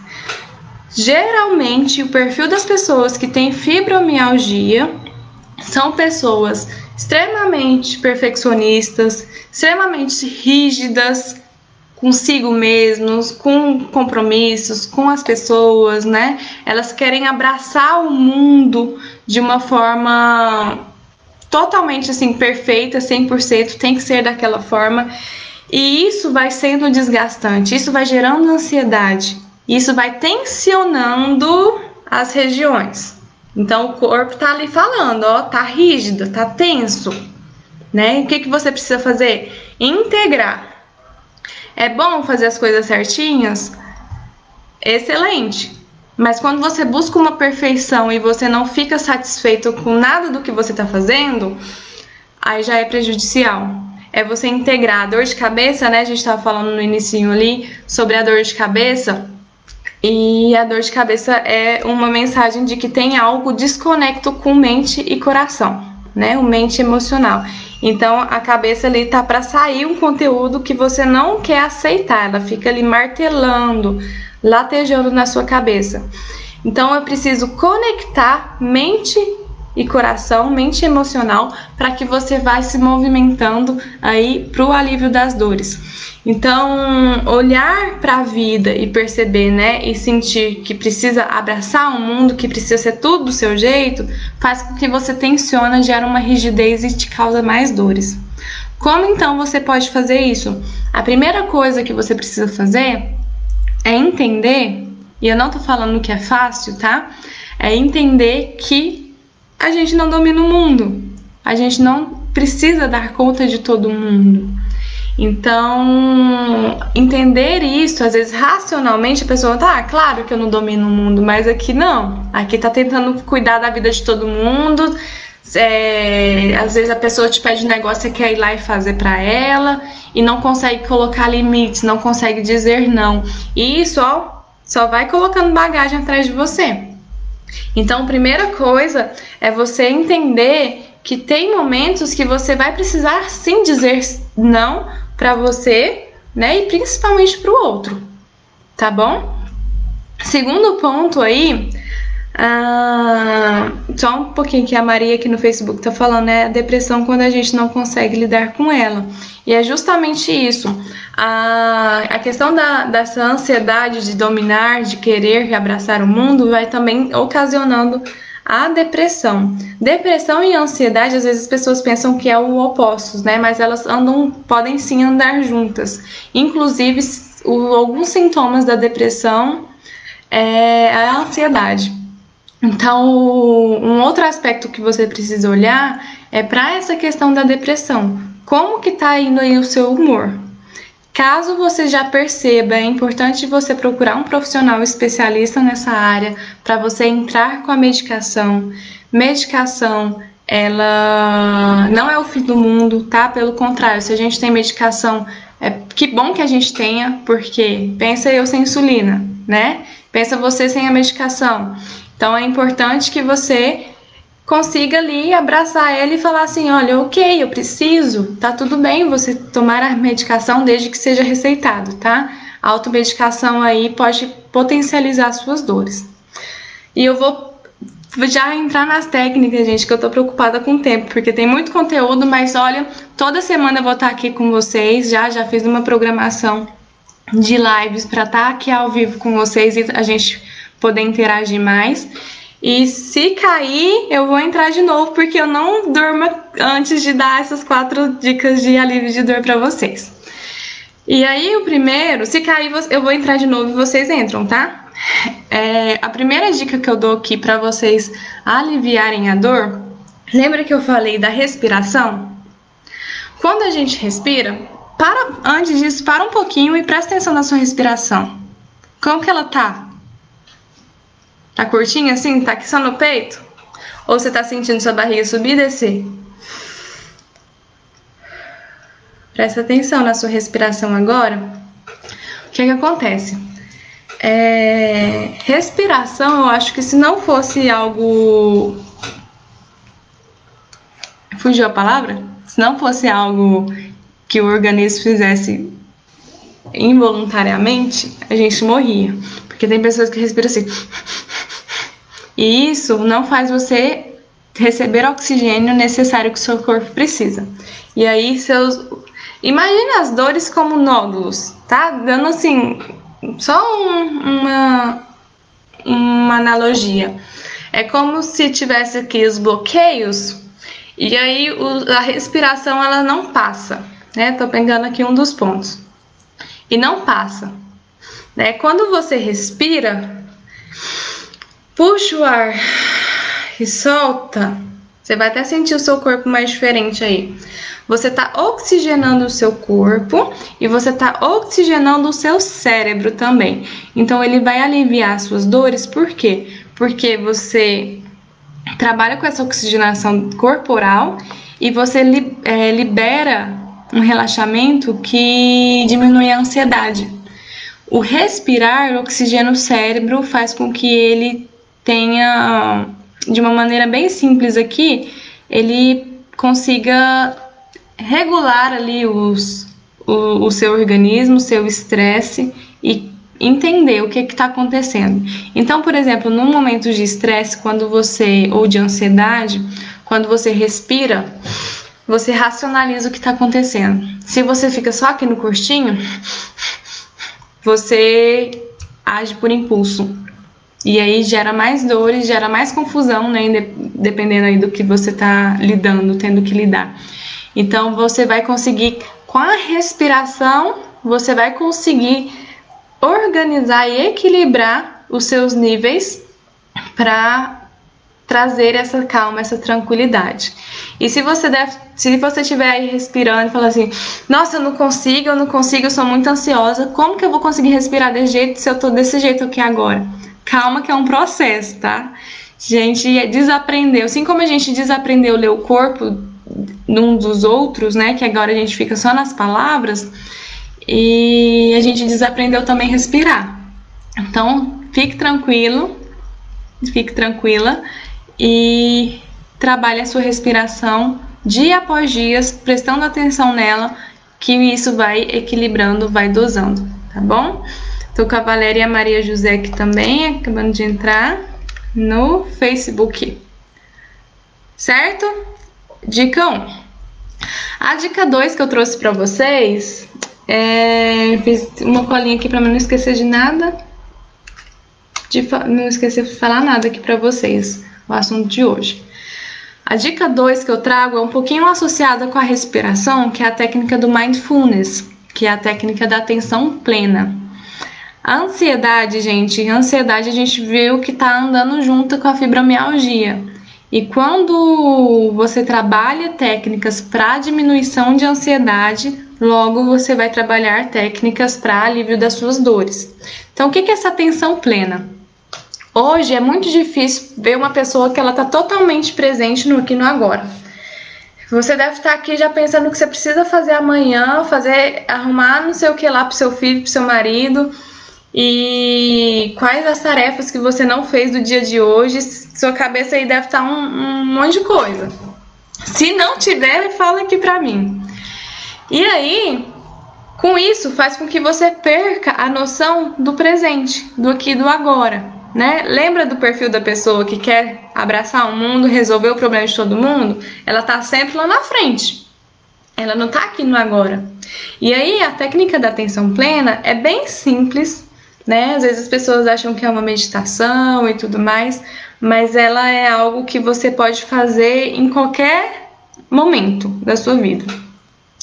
Speaker 1: Geralmente, o perfil das pessoas que têm fibromialgia são pessoas extremamente perfeccionistas, extremamente rígidas consigo mesmos, com compromissos, com as pessoas, né? Elas querem abraçar o mundo de uma forma totalmente assim perfeita, 100%, tem que ser daquela forma. E isso vai sendo desgastante, isso vai gerando ansiedade, isso vai tensionando as regiões. Então o corpo tá ali falando, ó, tá rígido, tá tenso, né? o que que você precisa fazer? Integrar. É bom fazer as coisas certinhas? Excelente. Mas quando você busca uma perfeição e você não fica satisfeito com nada do que você está fazendo, aí já é prejudicial. É você integrar a dor de cabeça, né? A gente estava falando no início ali sobre a dor de cabeça. E a dor de cabeça é uma mensagem de que tem algo desconecto com mente e coração, né? O mente emocional. Então a cabeça ali tá para sair um conteúdo que você não quer aceitar, ela fica ali martelando, latejando na sua cabeça. Então eu preciso conectar mente e coração, mente emocional, para que você vá se movimentando aí para o alívio das dores. Então, olhar para a vida e perceber, né, e sentir que precisa abraçar o mundo, que precisa ser tudo do seu jeito, faz com que você tensiona, gera uma rigidez e te causa mais dores. Como então você pode fazer isso? A primeira coisa que você precisa fazer é entender, e eu não tô falando que é fácil, tá? É entender que a gente não domina o mundo. A gente não precisa dar conta de todo mundo. Então, entender isso, às vezes racionalmente a pessoa tá, claro que eu não domino o mundo, mas aqui não. Aqui tá tentando cuidar da vida de todo mundo. É, às vezes a pessoa te pede um negócio, você quer ir lá e fazer para ela e não consegue colocar limites, não consegue dizer não. E isso, ó, só vai colocando bagagem atrás de você. Então, primeira coisa é você entender que tem momentos que você vai precisar sim dizer não para você, né? E principalmente para o outro, tá bom? Segundo ponto aí, ah, só um pouquinho que a Maria aqui no Facebook tá falando, é a depressão quando a gente não consegue lidar com ela. E é justamente isso. A, a questão da, dessa ansiedade de dominar, de querer abraçar o mundo, vai também ocasionando a depressão. Depressão e ansiedade, às vezes as pessoas pensam que é o oposto, né? Mas elas andam, podem sim andar juntas. Inclusive, o, alguns sintomas da depressão é a ansiedade. Então, um outro aspecto que você precisa olhar é para essa questão da depressão. Como que está indo aí o seu humor? Caso você já perceba, é importante você procurar um profissional especialista nessa área para você entrar com a medicação. Medicação, ela não é o fim do mundo, tá? Pelo contrário, se a gente tem medicação, é que bom que a gente tenha, porque pensa eu sem insulina, né? Pensa você sem a medicação. Então é importante que você consiga ali abraçar ele e falar assim: olha, ok, eu preciso, tá tudo bem você tomar a medicação desde que seja receitado, tá? A automedicação aí pode potencializar suas dores. E eu vou já entrar nas técnicas, gente, que eu tô preocupada com o tempo, porque tem muito conteúdo, mas olha, toda semana eu vou estar aqui com vocês, já já fiz uma programação de lives para estar aqui ao vivo com vocês e a gente poder interagir mais. E se cair, eu vou entrar de novo, porque eu não durmo antes de dar essas quatro dicas de alívio de dor para vocês. E aí, o primeiro, se cair, eu vou entrar de novo e vocês entram, tá? É, a primeira dica que eu dou aqui para vocês aliviarem a dor, lembra que eu falei da respiração? Quando a gente respira, para, antes disso, para um pouquinho e presta atenção na sua respiração. Como que ela tá? Tá curtinha assim? Tá aqui só no peito? Ou você tá sentindo sua barriga subir e descer? Presta atenção na sua respiração agora. O que, é que acontece? É... Respiração, eu acho que se não fosse algo. Fugiu a palavra? Se não fosse algo que o organismo fizesse involuntariamente, a gente morria. Porque tem pessoas que respiram assim. E isso não faz você receber o oxigênio necessário que o seu corpo precisa. E aí seus Imagine as dores como nódulos, tá? Dando assim, só um, uma, uma analogia. É como se tivesse aqui os bloqueios e aí o, a respiração ela não passa, né? Tô pegando aqui um dos pontos. E não passa. Né? Quando você respira, puxa o ar e solta, você vai até sentir o seu corpo mais diferente aí. Você está oxigenando o seu corpo e você está oxigenando o seu cérebro também. Então ele vai aliviar suas dores, por quê? Porque você trabalha com essa oxigenação corporal e você é, libera um relaxamento que diminui a ansiedade. O respirar oxigena o cérebro, faz com que ele tenha, de uma maneira bem simples aqui, ele consiga regular ali os, o, o seu organismo, seu estresse e entender o que está acontecendo. Então, por exemplo, num momento de estresse, quando você ou de ansiedade, quando você respira, você racionaliza o que está acontecendo. Se você fica só aqui no curtinho, você age por impulso. E aí gera mais dores, gera mais confusão, né? Dependendo aí do que você está lidando, tendo que lidar. Então você vai conseguir com a respiração, você vai conseguir organizar e equilibrar os seus níveis para trazer essa calma, essa tranquilidade. E se você deve, se você estiver aí respirando e falar assim, nossa, eu não consigo, eu não consigo, eu sou muito ansiosa, como que eu vou conseguir respirar desse jeito se eu tô desse jeito aqui agora? Calma que é um processo, tá? Gente desaprendeu, assim como a gente desaprendeu ler o corpo num dos outros, né? Que agora a gente fica só nas palavras e a gente desaprendeu também respirar. Então, fique tranquilo, fique tranquila e trabalhe a sua respiração dia após dia, prestando atenção nela, que isso vai equilibrando, vai dosando, tá bom? Tô com a Valéria e a Maria José aqui também, acabando de entrar no Facebook. Certo? Dica 1. A dica 2 que eu trouxe para vocês é. Fiz uma colinha aqui para não esquecer de nada. De não esquecer de falar nada aqui para vocês, o assunto de hoje. A dica 2 que eu trago é um pouquinho associada com a respiração, que é a técnica do mindfulness, que é a técnica da atenção plena. A ansiedade, gente, a ansiedade a gente viu que tá andando junto com a fibromialgia. E quando você trabalha técnicas para diminuição de ansiedade, logo você vai trabalhar técnicas para alívio das suas dores. Então, o que é essa atenção plena? Hoje é muito difícil ver uma pessoa que ela está totalmente presente no aqui no agora. Você deve estar aqui já pensando o que você precisa fazer amanhã, fazer, arrumar não sei o que lá para seu filho, para seu marido, e quais as tarefas que você não fez do dia de hoje. Sua cabeça aí deve estar um, um monte de coisa. Se não tiver, fala aqui pra mim. E aí, com isso, faz com que você perca a noção do presente, do aqui do agora. Né? Lembra do perfil da pessoa que quer abraçar o mundo, resolver o problema de todo mundo? Ela tá sempre lá na frente. Ela não tá aqui no agora. E aí a técnica da atenção plena é bem simples, né? Às vezes as pessoas acham que é uma meditação e tudo mais, mas ela é algo que você pode fazer em qualquer momento da sua vida,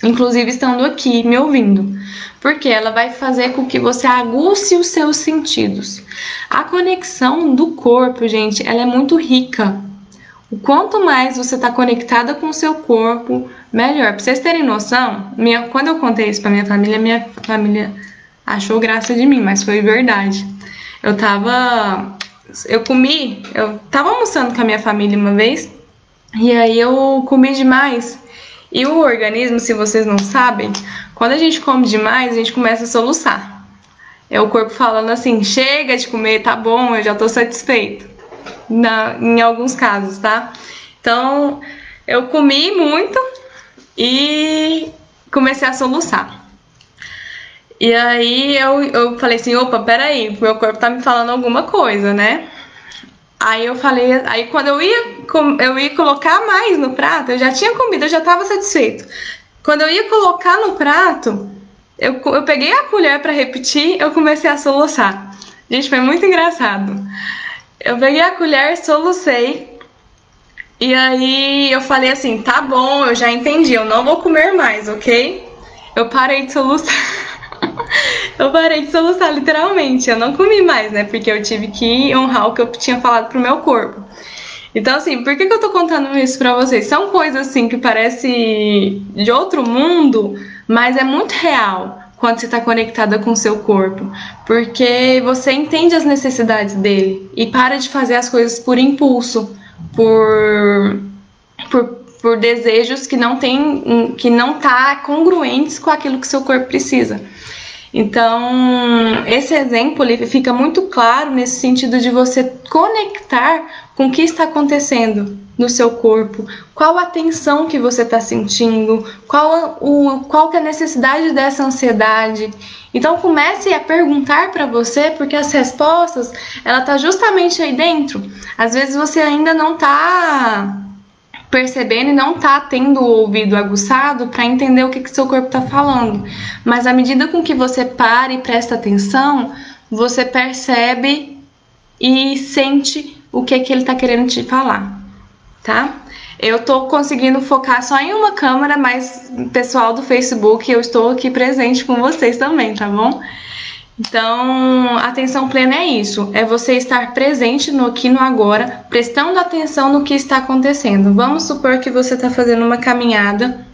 Speaker 1: inclusive estando aqui me ouvindo, porque ela vai fazer com que você aguce os seus sentidos. A conexão do corpo, gente, ela é muito rica. O quanto mais você está conectada com o seu corpo, melhor. Para vocês terem noção, minha, quando eu contei isso para minha família, minha família achou graça de mim, mas foi verdade. Eu tava. Eu comi, eu tava almoçando com a minha família uma vez, e aí eu comi demais. E o organismo, se vocês não sabem, quando a gente come demais, a gente começa a soluçar. É o corpo falando assim: chega de comer, tá bom, eu já tô satisfeito na, em alguns casos, tá? Então, eu comi muito e comecei a soluçar. E aí eu, eu falei assim, opa, peraí, meu corpo tá me falando alguma coisa, né? Aí eu falei, aí quando eu ia, eu ia colocar mais no prato, eu já tinha comido, eu já tava satisfeito. Quando eu ia colocar no prato, eu, eu peguei a colher para repetir, eu comecei a soluçar. Gente, foi muito engraçado. Eu peguei a colher, solucei. E aí eu falei assim: tá bom, eu já entendi, eu não vou comer mais, ok? Eu parei de soluçar. (laughs) eu parei de soluçar, literalmente. Eu não comi mais, né? Porque eu tive que honrar o que eu tinha falado pro meu corpo. Então, assim, por que, que eu tô contando isso pra vocês? São coisas, assim, que parece de outro mundo, mas é muito real quando você está conectada com o seu corpo, porque você entende as necessidades dele e para de fazer as coisas por impulso, por, por, por desejos que não tem, que não tá congruentes com aquilo que seu corpo precisa. Então, esse exemplo ele fica muito claro nesse sentido de você conectar com o que está acontecendo no seu corpo, qual a tensão que você está sentindo, qual, o, qual que é a necessidade dessa ansiedade. Então comece a perguntar para você, porque as respostas ela tá justamente aí dentro. Às vezes você ainda não está percebendo e não tá tendo o ouvido aguçado para entender o que, que seu corpo está falando. Mas à medida com que você para e presta atenção, você percebe e sente o que, que ele está querendo te falar, tá? Eu tô conseguindo focar só em uma câmera, mas pessoal do Facebook, eu estou aqui presente com vocês também, tá bom? Então, atenção plena é isso, é você estar presente no aqui no agora, prestando atenção no que está acontecendo. Vamos supor que você está fazendo uma caminhada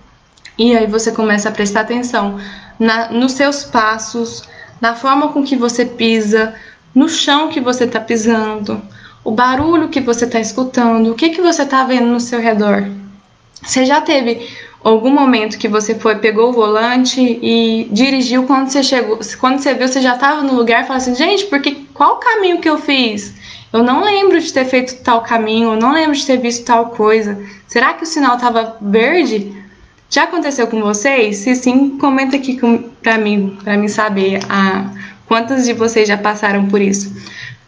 Speaker 1: e aí você começa a prestar atenção na, nos seus passos, na forma com que você pisa, no chão que você está pisando, o barulho que você está escutando, o que, que você está vendo no seu redor. Você já teve algum momento que você foi, pegou o volante e dirigiu quando você chegou, quando você viu, você já estava no lugar e falou assim, gente, porque qual caminho que eu fiz? Eu não lembro de ter feito tal caminho, eu não lembro de ter visto tal coisa. Será que o sinal estava verde? Já aconteceu com vocês? Se sim, comenta aqui para mim, para mim saber a quantas de vocês já passaram por isso.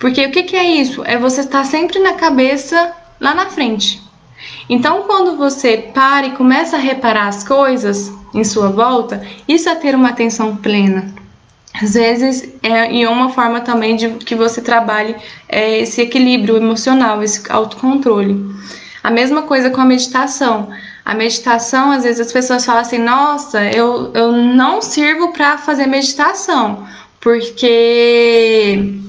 Speaker 1: Porque o que, que é isso? É você estar sempre na cabeça lá na frente. Então, quando você para e começa a reparar as coisas em sua volta, isso é ter uma atenção plena. Às vezes, é, e é uma forma também de que você trabalhe é, esse equilíbrio emocional, esse autocontrole. A mesma coisa com a meditação. A meditação, às vezes as pessoas falam assim: nossa, eu, eu não sirvo para fazer meditação, porque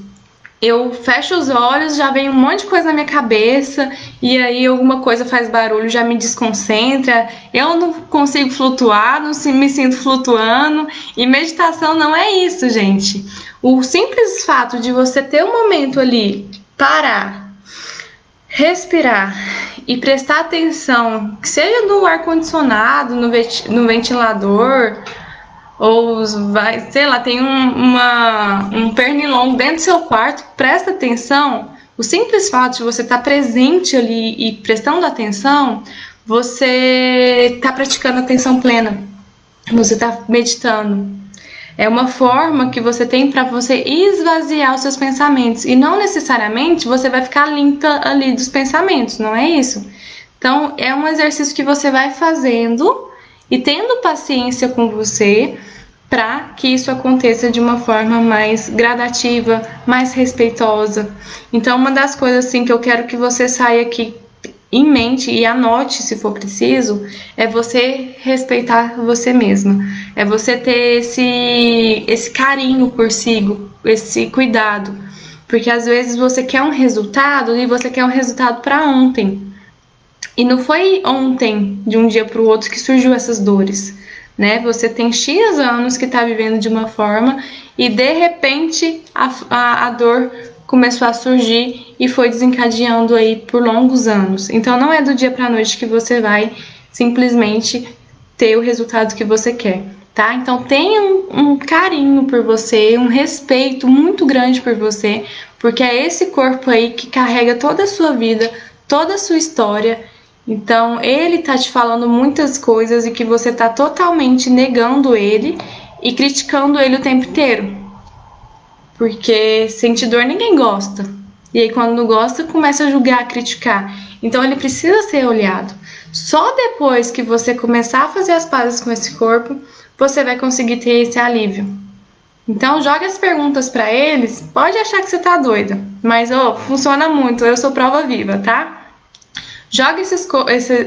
Speaker 1: eu fecho os olhos, já vem um monte de coisa na minha cabeça, e aí alguma coisa faz barulho, já me desconcentra, eu não consigo flutuar, não me sinto flutuando, e meditação não é isso, gente. O simples fato de você ter um momento ali, parar, respirar e prestar atenção, que seja no ar-condicionado, no ventilador, ou vai, sei lá, tem um, uma, um pernilongo dentro do seu quarto, presta atenção. O simples fato de você estar tá presente ali e prestando atenção, você está praticando atenção plena. Você está meditando. É uma forma que você tem para você esvaziar os seus pensamentos. E não necessariamente você vai ficar limpa ali dos pensamentos, não é isso? Então, é um exercício que você vai fazendo e tendo paciência com você para que isso aconteça de uma forma mais gradativa, mais respeitosa. Então, uma das coisas assim que eu quero que você saia aqui em mente e anote se for preciso, é você respeitar você mesma. É você ter esse, esse carinho por si, esse cuidado. Porque às vezes você quer um resultado e você quer um resultado para ontem. E não foi ontem, de um dia para o outro, que surgiu essas dores. Né? Você tem X anos que está vivendo de uma forma e de repente a, a, a dor começou a surgir e foi desencadeando aí por longos anos. Então não é do dia para a noite que você vai simplesmente ter o resultado que você quer, tá? Então tenha um, um carinho por você, um respeito muito grande por você, porque é esse corpo aí que carrega toda a sua vida, toda a sua história. Então ele tá te falando muitas coisas e que você tá totalmente negando ele e criticando ele o tempo inteiro. Porque sentir dor ninguém gosta. E aí, quando não gosta, começa a julgar, a criticar. Então, ele precisa ser olhado. Só depois que você começar a fazer as pazes com esse corpo, você vai conseguir ter esse alívio. Então, jogue as perguntas para eles. Pode achar que você tá doida, mas oh, funciona muito. Eu sou prova viva, tá? Jogue esses,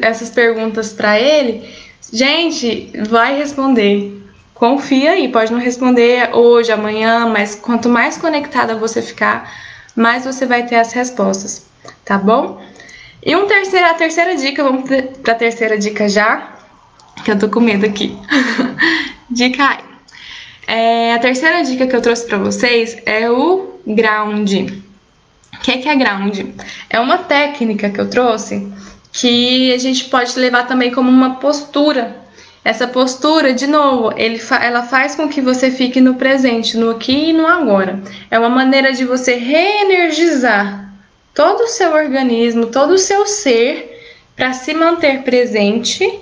Speaker 1: essas perguntas para ele. Gente, vai responder confia aí, pode não responder hoje, amanhã, mas quanto mais conectada você ficar, mais você vai ter as respostas, tá bom? E um terceira, a terceira dica, vamos para a terceira dica já, que eu tô com medo aqui. (laughs) dica. É, a terceira dica que eu trouxe para vocês é o ground. Que é, que é ground? É uma técnica que eu trouxe que a gente pode levar também como uma postura essa postura, de novo, ele fa ela faz com que você fique no presente, no aqui e no agora. É uma maneira de você reenergizar todo o seu organismo, todo o seu ser para se manter presente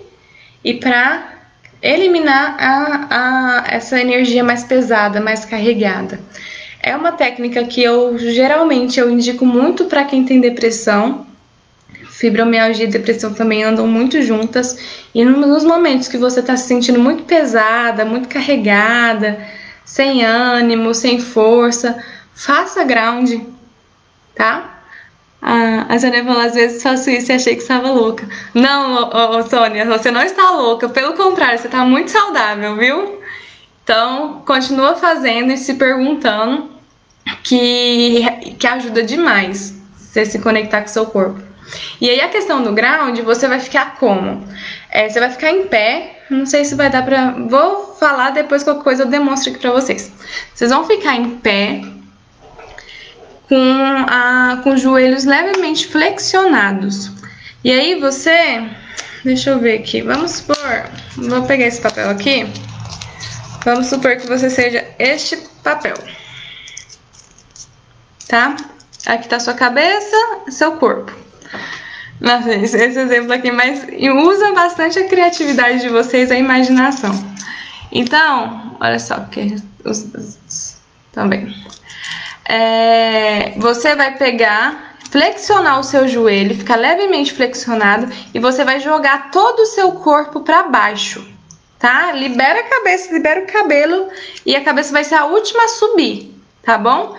Speaker 1: e para eliminar a, a, essa energia mais pesada, mais carregada. É uma técnica que eu geralmente eu indico muito para quem tem depressão Fibromialgia e depressão também andam muito juntas. E nos momentos que você está se sentindo muito pesada, muito carregada, sem ânimo, sem força, faça ground, tá? Ah, a falou, às vezes faço isso e achei que estava louca. Não, ô, Sônia, você não está louca. Pelo contrário, você está muito saudável, viu? Então, continua fazendo e se perguntando que, que ajuda demais você se conectar com o seu corpo. E aí a questão do ground, você vai ficar como? É, você vai ficar em pé, não sei se vai dar pra... Vou falar depois qualquer coisa eu demonstro aqui pra vocês. Vocês vão ficar em pé, com, a, com os joelhos levemente flexionados. E aí você... Deixa eu ver aqui, vamos supor... Vou pegar esse papel aqui. Vamos supor que você seja este papel. Tá? Aqui tá sua cabeça, seu corpo. Nossa, esse, exemplo aqui, mas usa bastante a criatividade de vocês, a imaginação. Então, olha só, que os, os, também. É, você vai pegar, flexionar o seu joelho, ficar levemente flexionado e você vai jogar todo o seu corpo para baixo, tá? Libera a cabeça, libera o cabelo e a cabeça vai ser a última a subir, tá bom?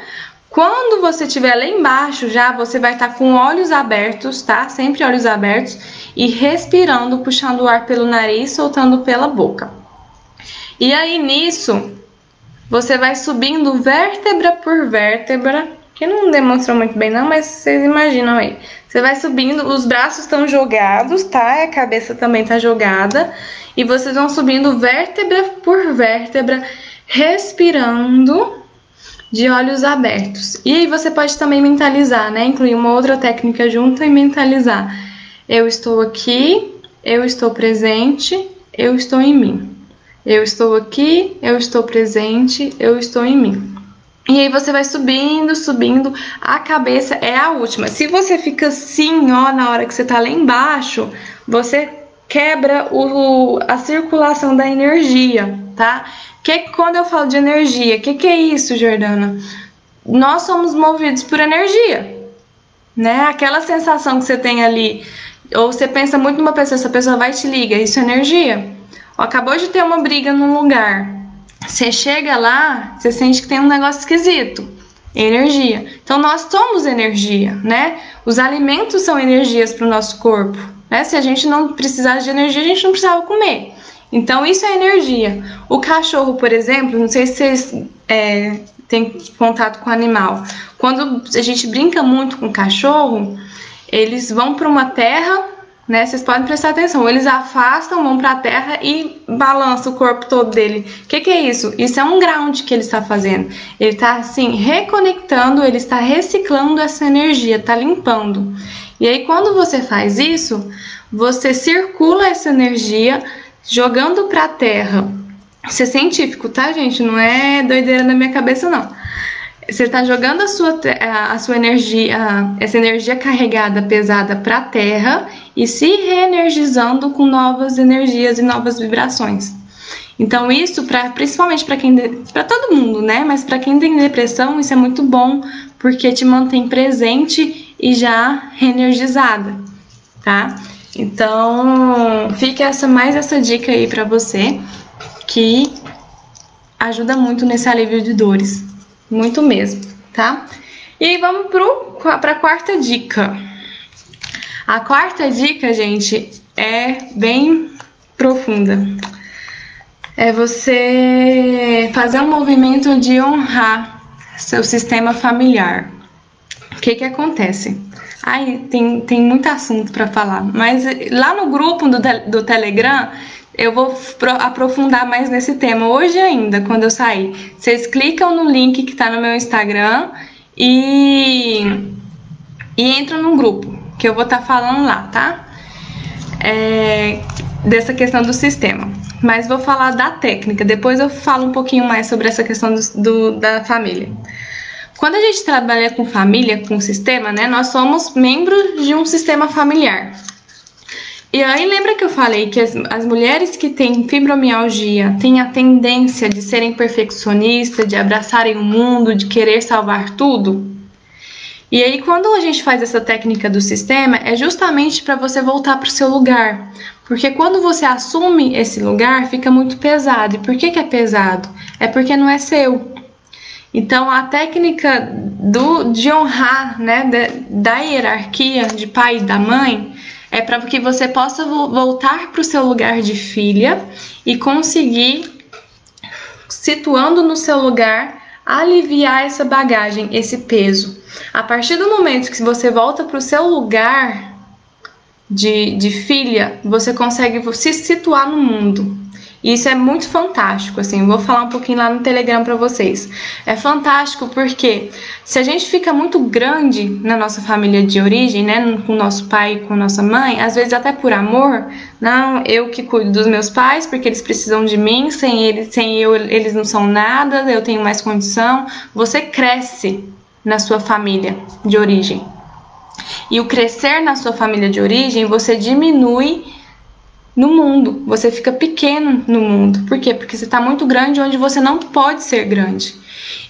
Speaker 1: Quando você estiver lá embaixo, já você vai estar tá com olhos abertos, tá? Sempre olhos abertos e respirando, puxando o ar pelo nariz, soltando pela boca. E aí nisso, você vai subindo vértebra por vértebra, que não demonstrou muito bem não, mas vocês imaginam aí. Você vai subindo, os braços estão jogados, tá? A cabeça também tá jogada. E vocês vão subindo vértebra por vértebra, respirando de olhos abertos. E aí você pode também mentalizar, né? Incluir uma outra técnica junto e mentalizar. Eu estou aqui, eu estou presente, eu estou em mim. Eu estou aqui, eu estou presente, eu estou em mim. E aí você vai subindo, subindo, a cabeça é a última. Se você fica assim, ó, na hora que você tá lá embaixo, você quebra o, a circulação da energia, tá? Que quando eu falo de energia, o que, que é isso, Jordana? Nós somos movidos por energia, né? Aquela sensação que você tem ali, ou você pensa muito numa pessoa, essa pessoa vai e te liga, isso é energia. Ou acabou de ter uma briga num lugar, você chega lá, você sente que tem um negócio esquisito. energia. Então nós somos energia, né? Os alimentos são energias para o nosso corpo. Né? Se a gente não precisasse de energia, a gente não precisava comer. Então isso é energia. O cachorro, por exemplo, não sei se vocês é, têm contato com animal. Quando a gente brinca muito com cachorro, eles vão para uma terra né? Vocês podem prestar atenção. Eles afastam, vão para a terra e balançam o corpo todo dele. O que, que, é isso? Isso é um ground que ele está fazendo. Ele está assim reconectando, ele está reciclando essa energia, está limpando. E aí quando você faz isso, você circula essa energia jogando para a terra. Isso é científico, tá, gente? Não é doideira na minha cabeça, não. Você está jogando a sua, a sua energia, essa energia carregada, pesada para a Terra e se reenergizando com novas energias e novas vibrações. Então isso, pra, principalmente para quem, para todo mundo, né? Mas para quem tem depressão, isso é muito bom porque te mantém presente e já reenergizada, tá? Então fica essa mais essa dica aí para você que ajuda muito nesse alívio de dores muito mesmo, tá? E vamos para a quarta dica. A quarta dica, gente, é bem profunda. É você fazer um movimento de honrar seu sistema familiar. Que que acontece? Ai, tem, tem muito assunto para falar, mas lá no grupo do, do Telegram eu vou aprofundar mais nesse tema hoje ainda, quando eu sair. Vocês clicam no link que está no meu Instagram e, e entram no grupo, que eu vou estar tá falando lá, tá? É, dessa questão do sistema. Mas vou falar da técnica, depois eu falo um pouquinho mais sobre essa questão do, do da família. Quando a gente trabalha com família, com sistema, né, nós somos membros de um sistema familiar. E aí lembra que eu falei que as, as mulheres que têm fibromialgia têm a tendência de serem perfeccionistas, de abraçarem o mundo, de querer salvar tudo? E aí, quando a gente faz essa técnica do sistema, é justamente para você voltar para o seu lugar. Porque quando você assume esse lugar, fica muito pesado. E por que, que é pesado? É porque não é seu. Então, a técnica do, de honrar, né, de, da hierarquia de pai e da mãe, é para que você possa voltar para o seu lugar de filha e conseguir, situando no seu lugar, aliviar essa bagagem, esse peso. A partir do momento que você volta para o seu lugar de, de filha, você consegue se situar no mundo. E isso é muito fantástico, assim, vou falar um pouquinho lá no Telegram para vocês. É fantástico porque se a gente fica muito grande na nossa família de origem, né, com nosso pai e com nossa mãe, às vezes até por amor, não, eu que cuido dos meus pais porque eles precisam de mim, sem eles, sem eu eles não são nada, eu tenho mais condição. Você cresce na sua família de origem. E o crescer na sua família de origem, você diminui no mundo. Você fica pequeno no mundo. Por quê? Porque você está muito grande onde você não pode ser grande.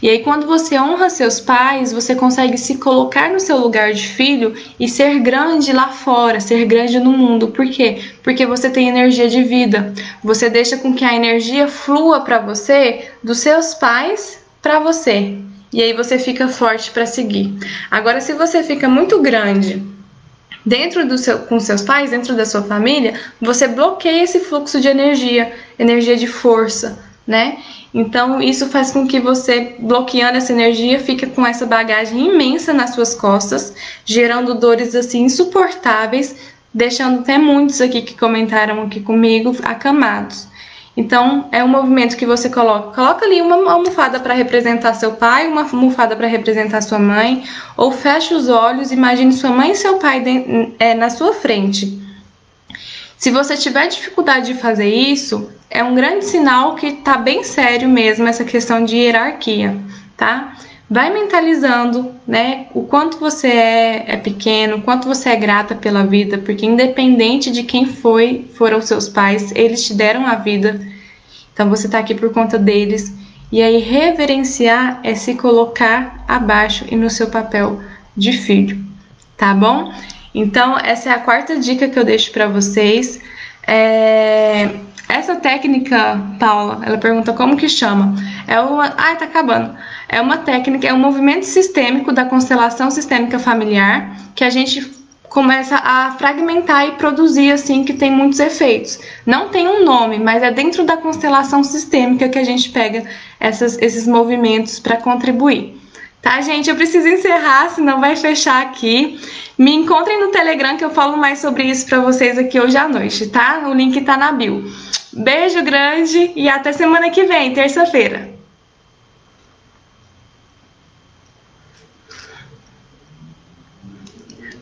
Speaker 1: E aí, quando você honra seus pais, você consegue se colocar no seu lugar de filho e ser grande lá fora, ser grande no mundo. Por quê? Porque você tem energia de vida. Você deixa com que a energia flua para você dos seus pais para você. E aí você fica forte para seguir. Agora, se você fica muito grande dentro do seu, com seus pais, dentro da sua família, você bloqueia esse fluxo de energia, energia de força, né? Então isso faz com que você, bloqueando essa energia, fique com essa bagagem imensa nas suas costas, gerando dores assim insuportáveis, deixando até muitos aqui que comentaram aqui comigo acamados. Então, é um movimento que você coloca. Coloca ali uma almofada para representar seu pai, uma almofada para representar sua mãe, ou fecha os olhos, imagine sua mãe e seu pai de, é, na sua frente. Se você tiver dificuldade de fazer isso, é um grande sinal que está bem sério mesmo essa questão de hierarquia, tá? Vai mentalizando, né, o quanto você é, é pequeno, o quanto você é grata pela vida, porque independente de quem foi, foram seus pais, eles te deram a vida. Então você está aqui por conta deles. E aí reverenciar é se colocar abaixo e no seu papel de filho, tá bom? Então essa é a quarta dica que eu deixo para vocês. É... Essa técnica, Paula, ela pergunta como que chama. É uma. Ai, tá acabando. É uma técnica, é um movimento sistêmico da constelação sistêmica familiar que a gente começa a fragmentar e produzir assim que tem muitos efeitos. Não tem um nome, mas é dentro da constelação sistêmica que a gente pega essas, esses movimentos para contribuir. Tá, gente? Eu preciso encerrar, senão vai fechar aqui. Me encontrem no Telegram que eu falo mais sobre isso para vocês aqui hoje à noite, tá? O link tá na bio. Beijo grande e até semana que vem, terça-feira.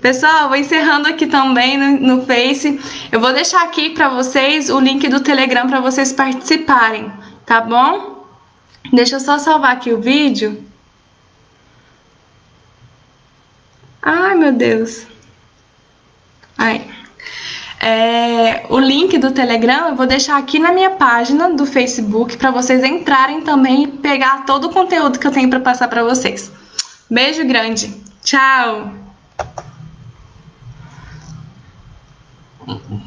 Speaker 1: Pessoal, vou encerrando aqui também no, no Face. Eu vou deixar aqui para vocês o link do Telegram para vocês participarem, tá bom? Deixa eu só salvar aqui o vídeo. Ai, meu Deus. Ai. É, o link do Telegram eu vou deixar aqui na minha página do Facebook para vocês entrarem também e pegar todo o conteúdo que eu tenho para passar para vocês. Beijo grande. Tchau. (laughs)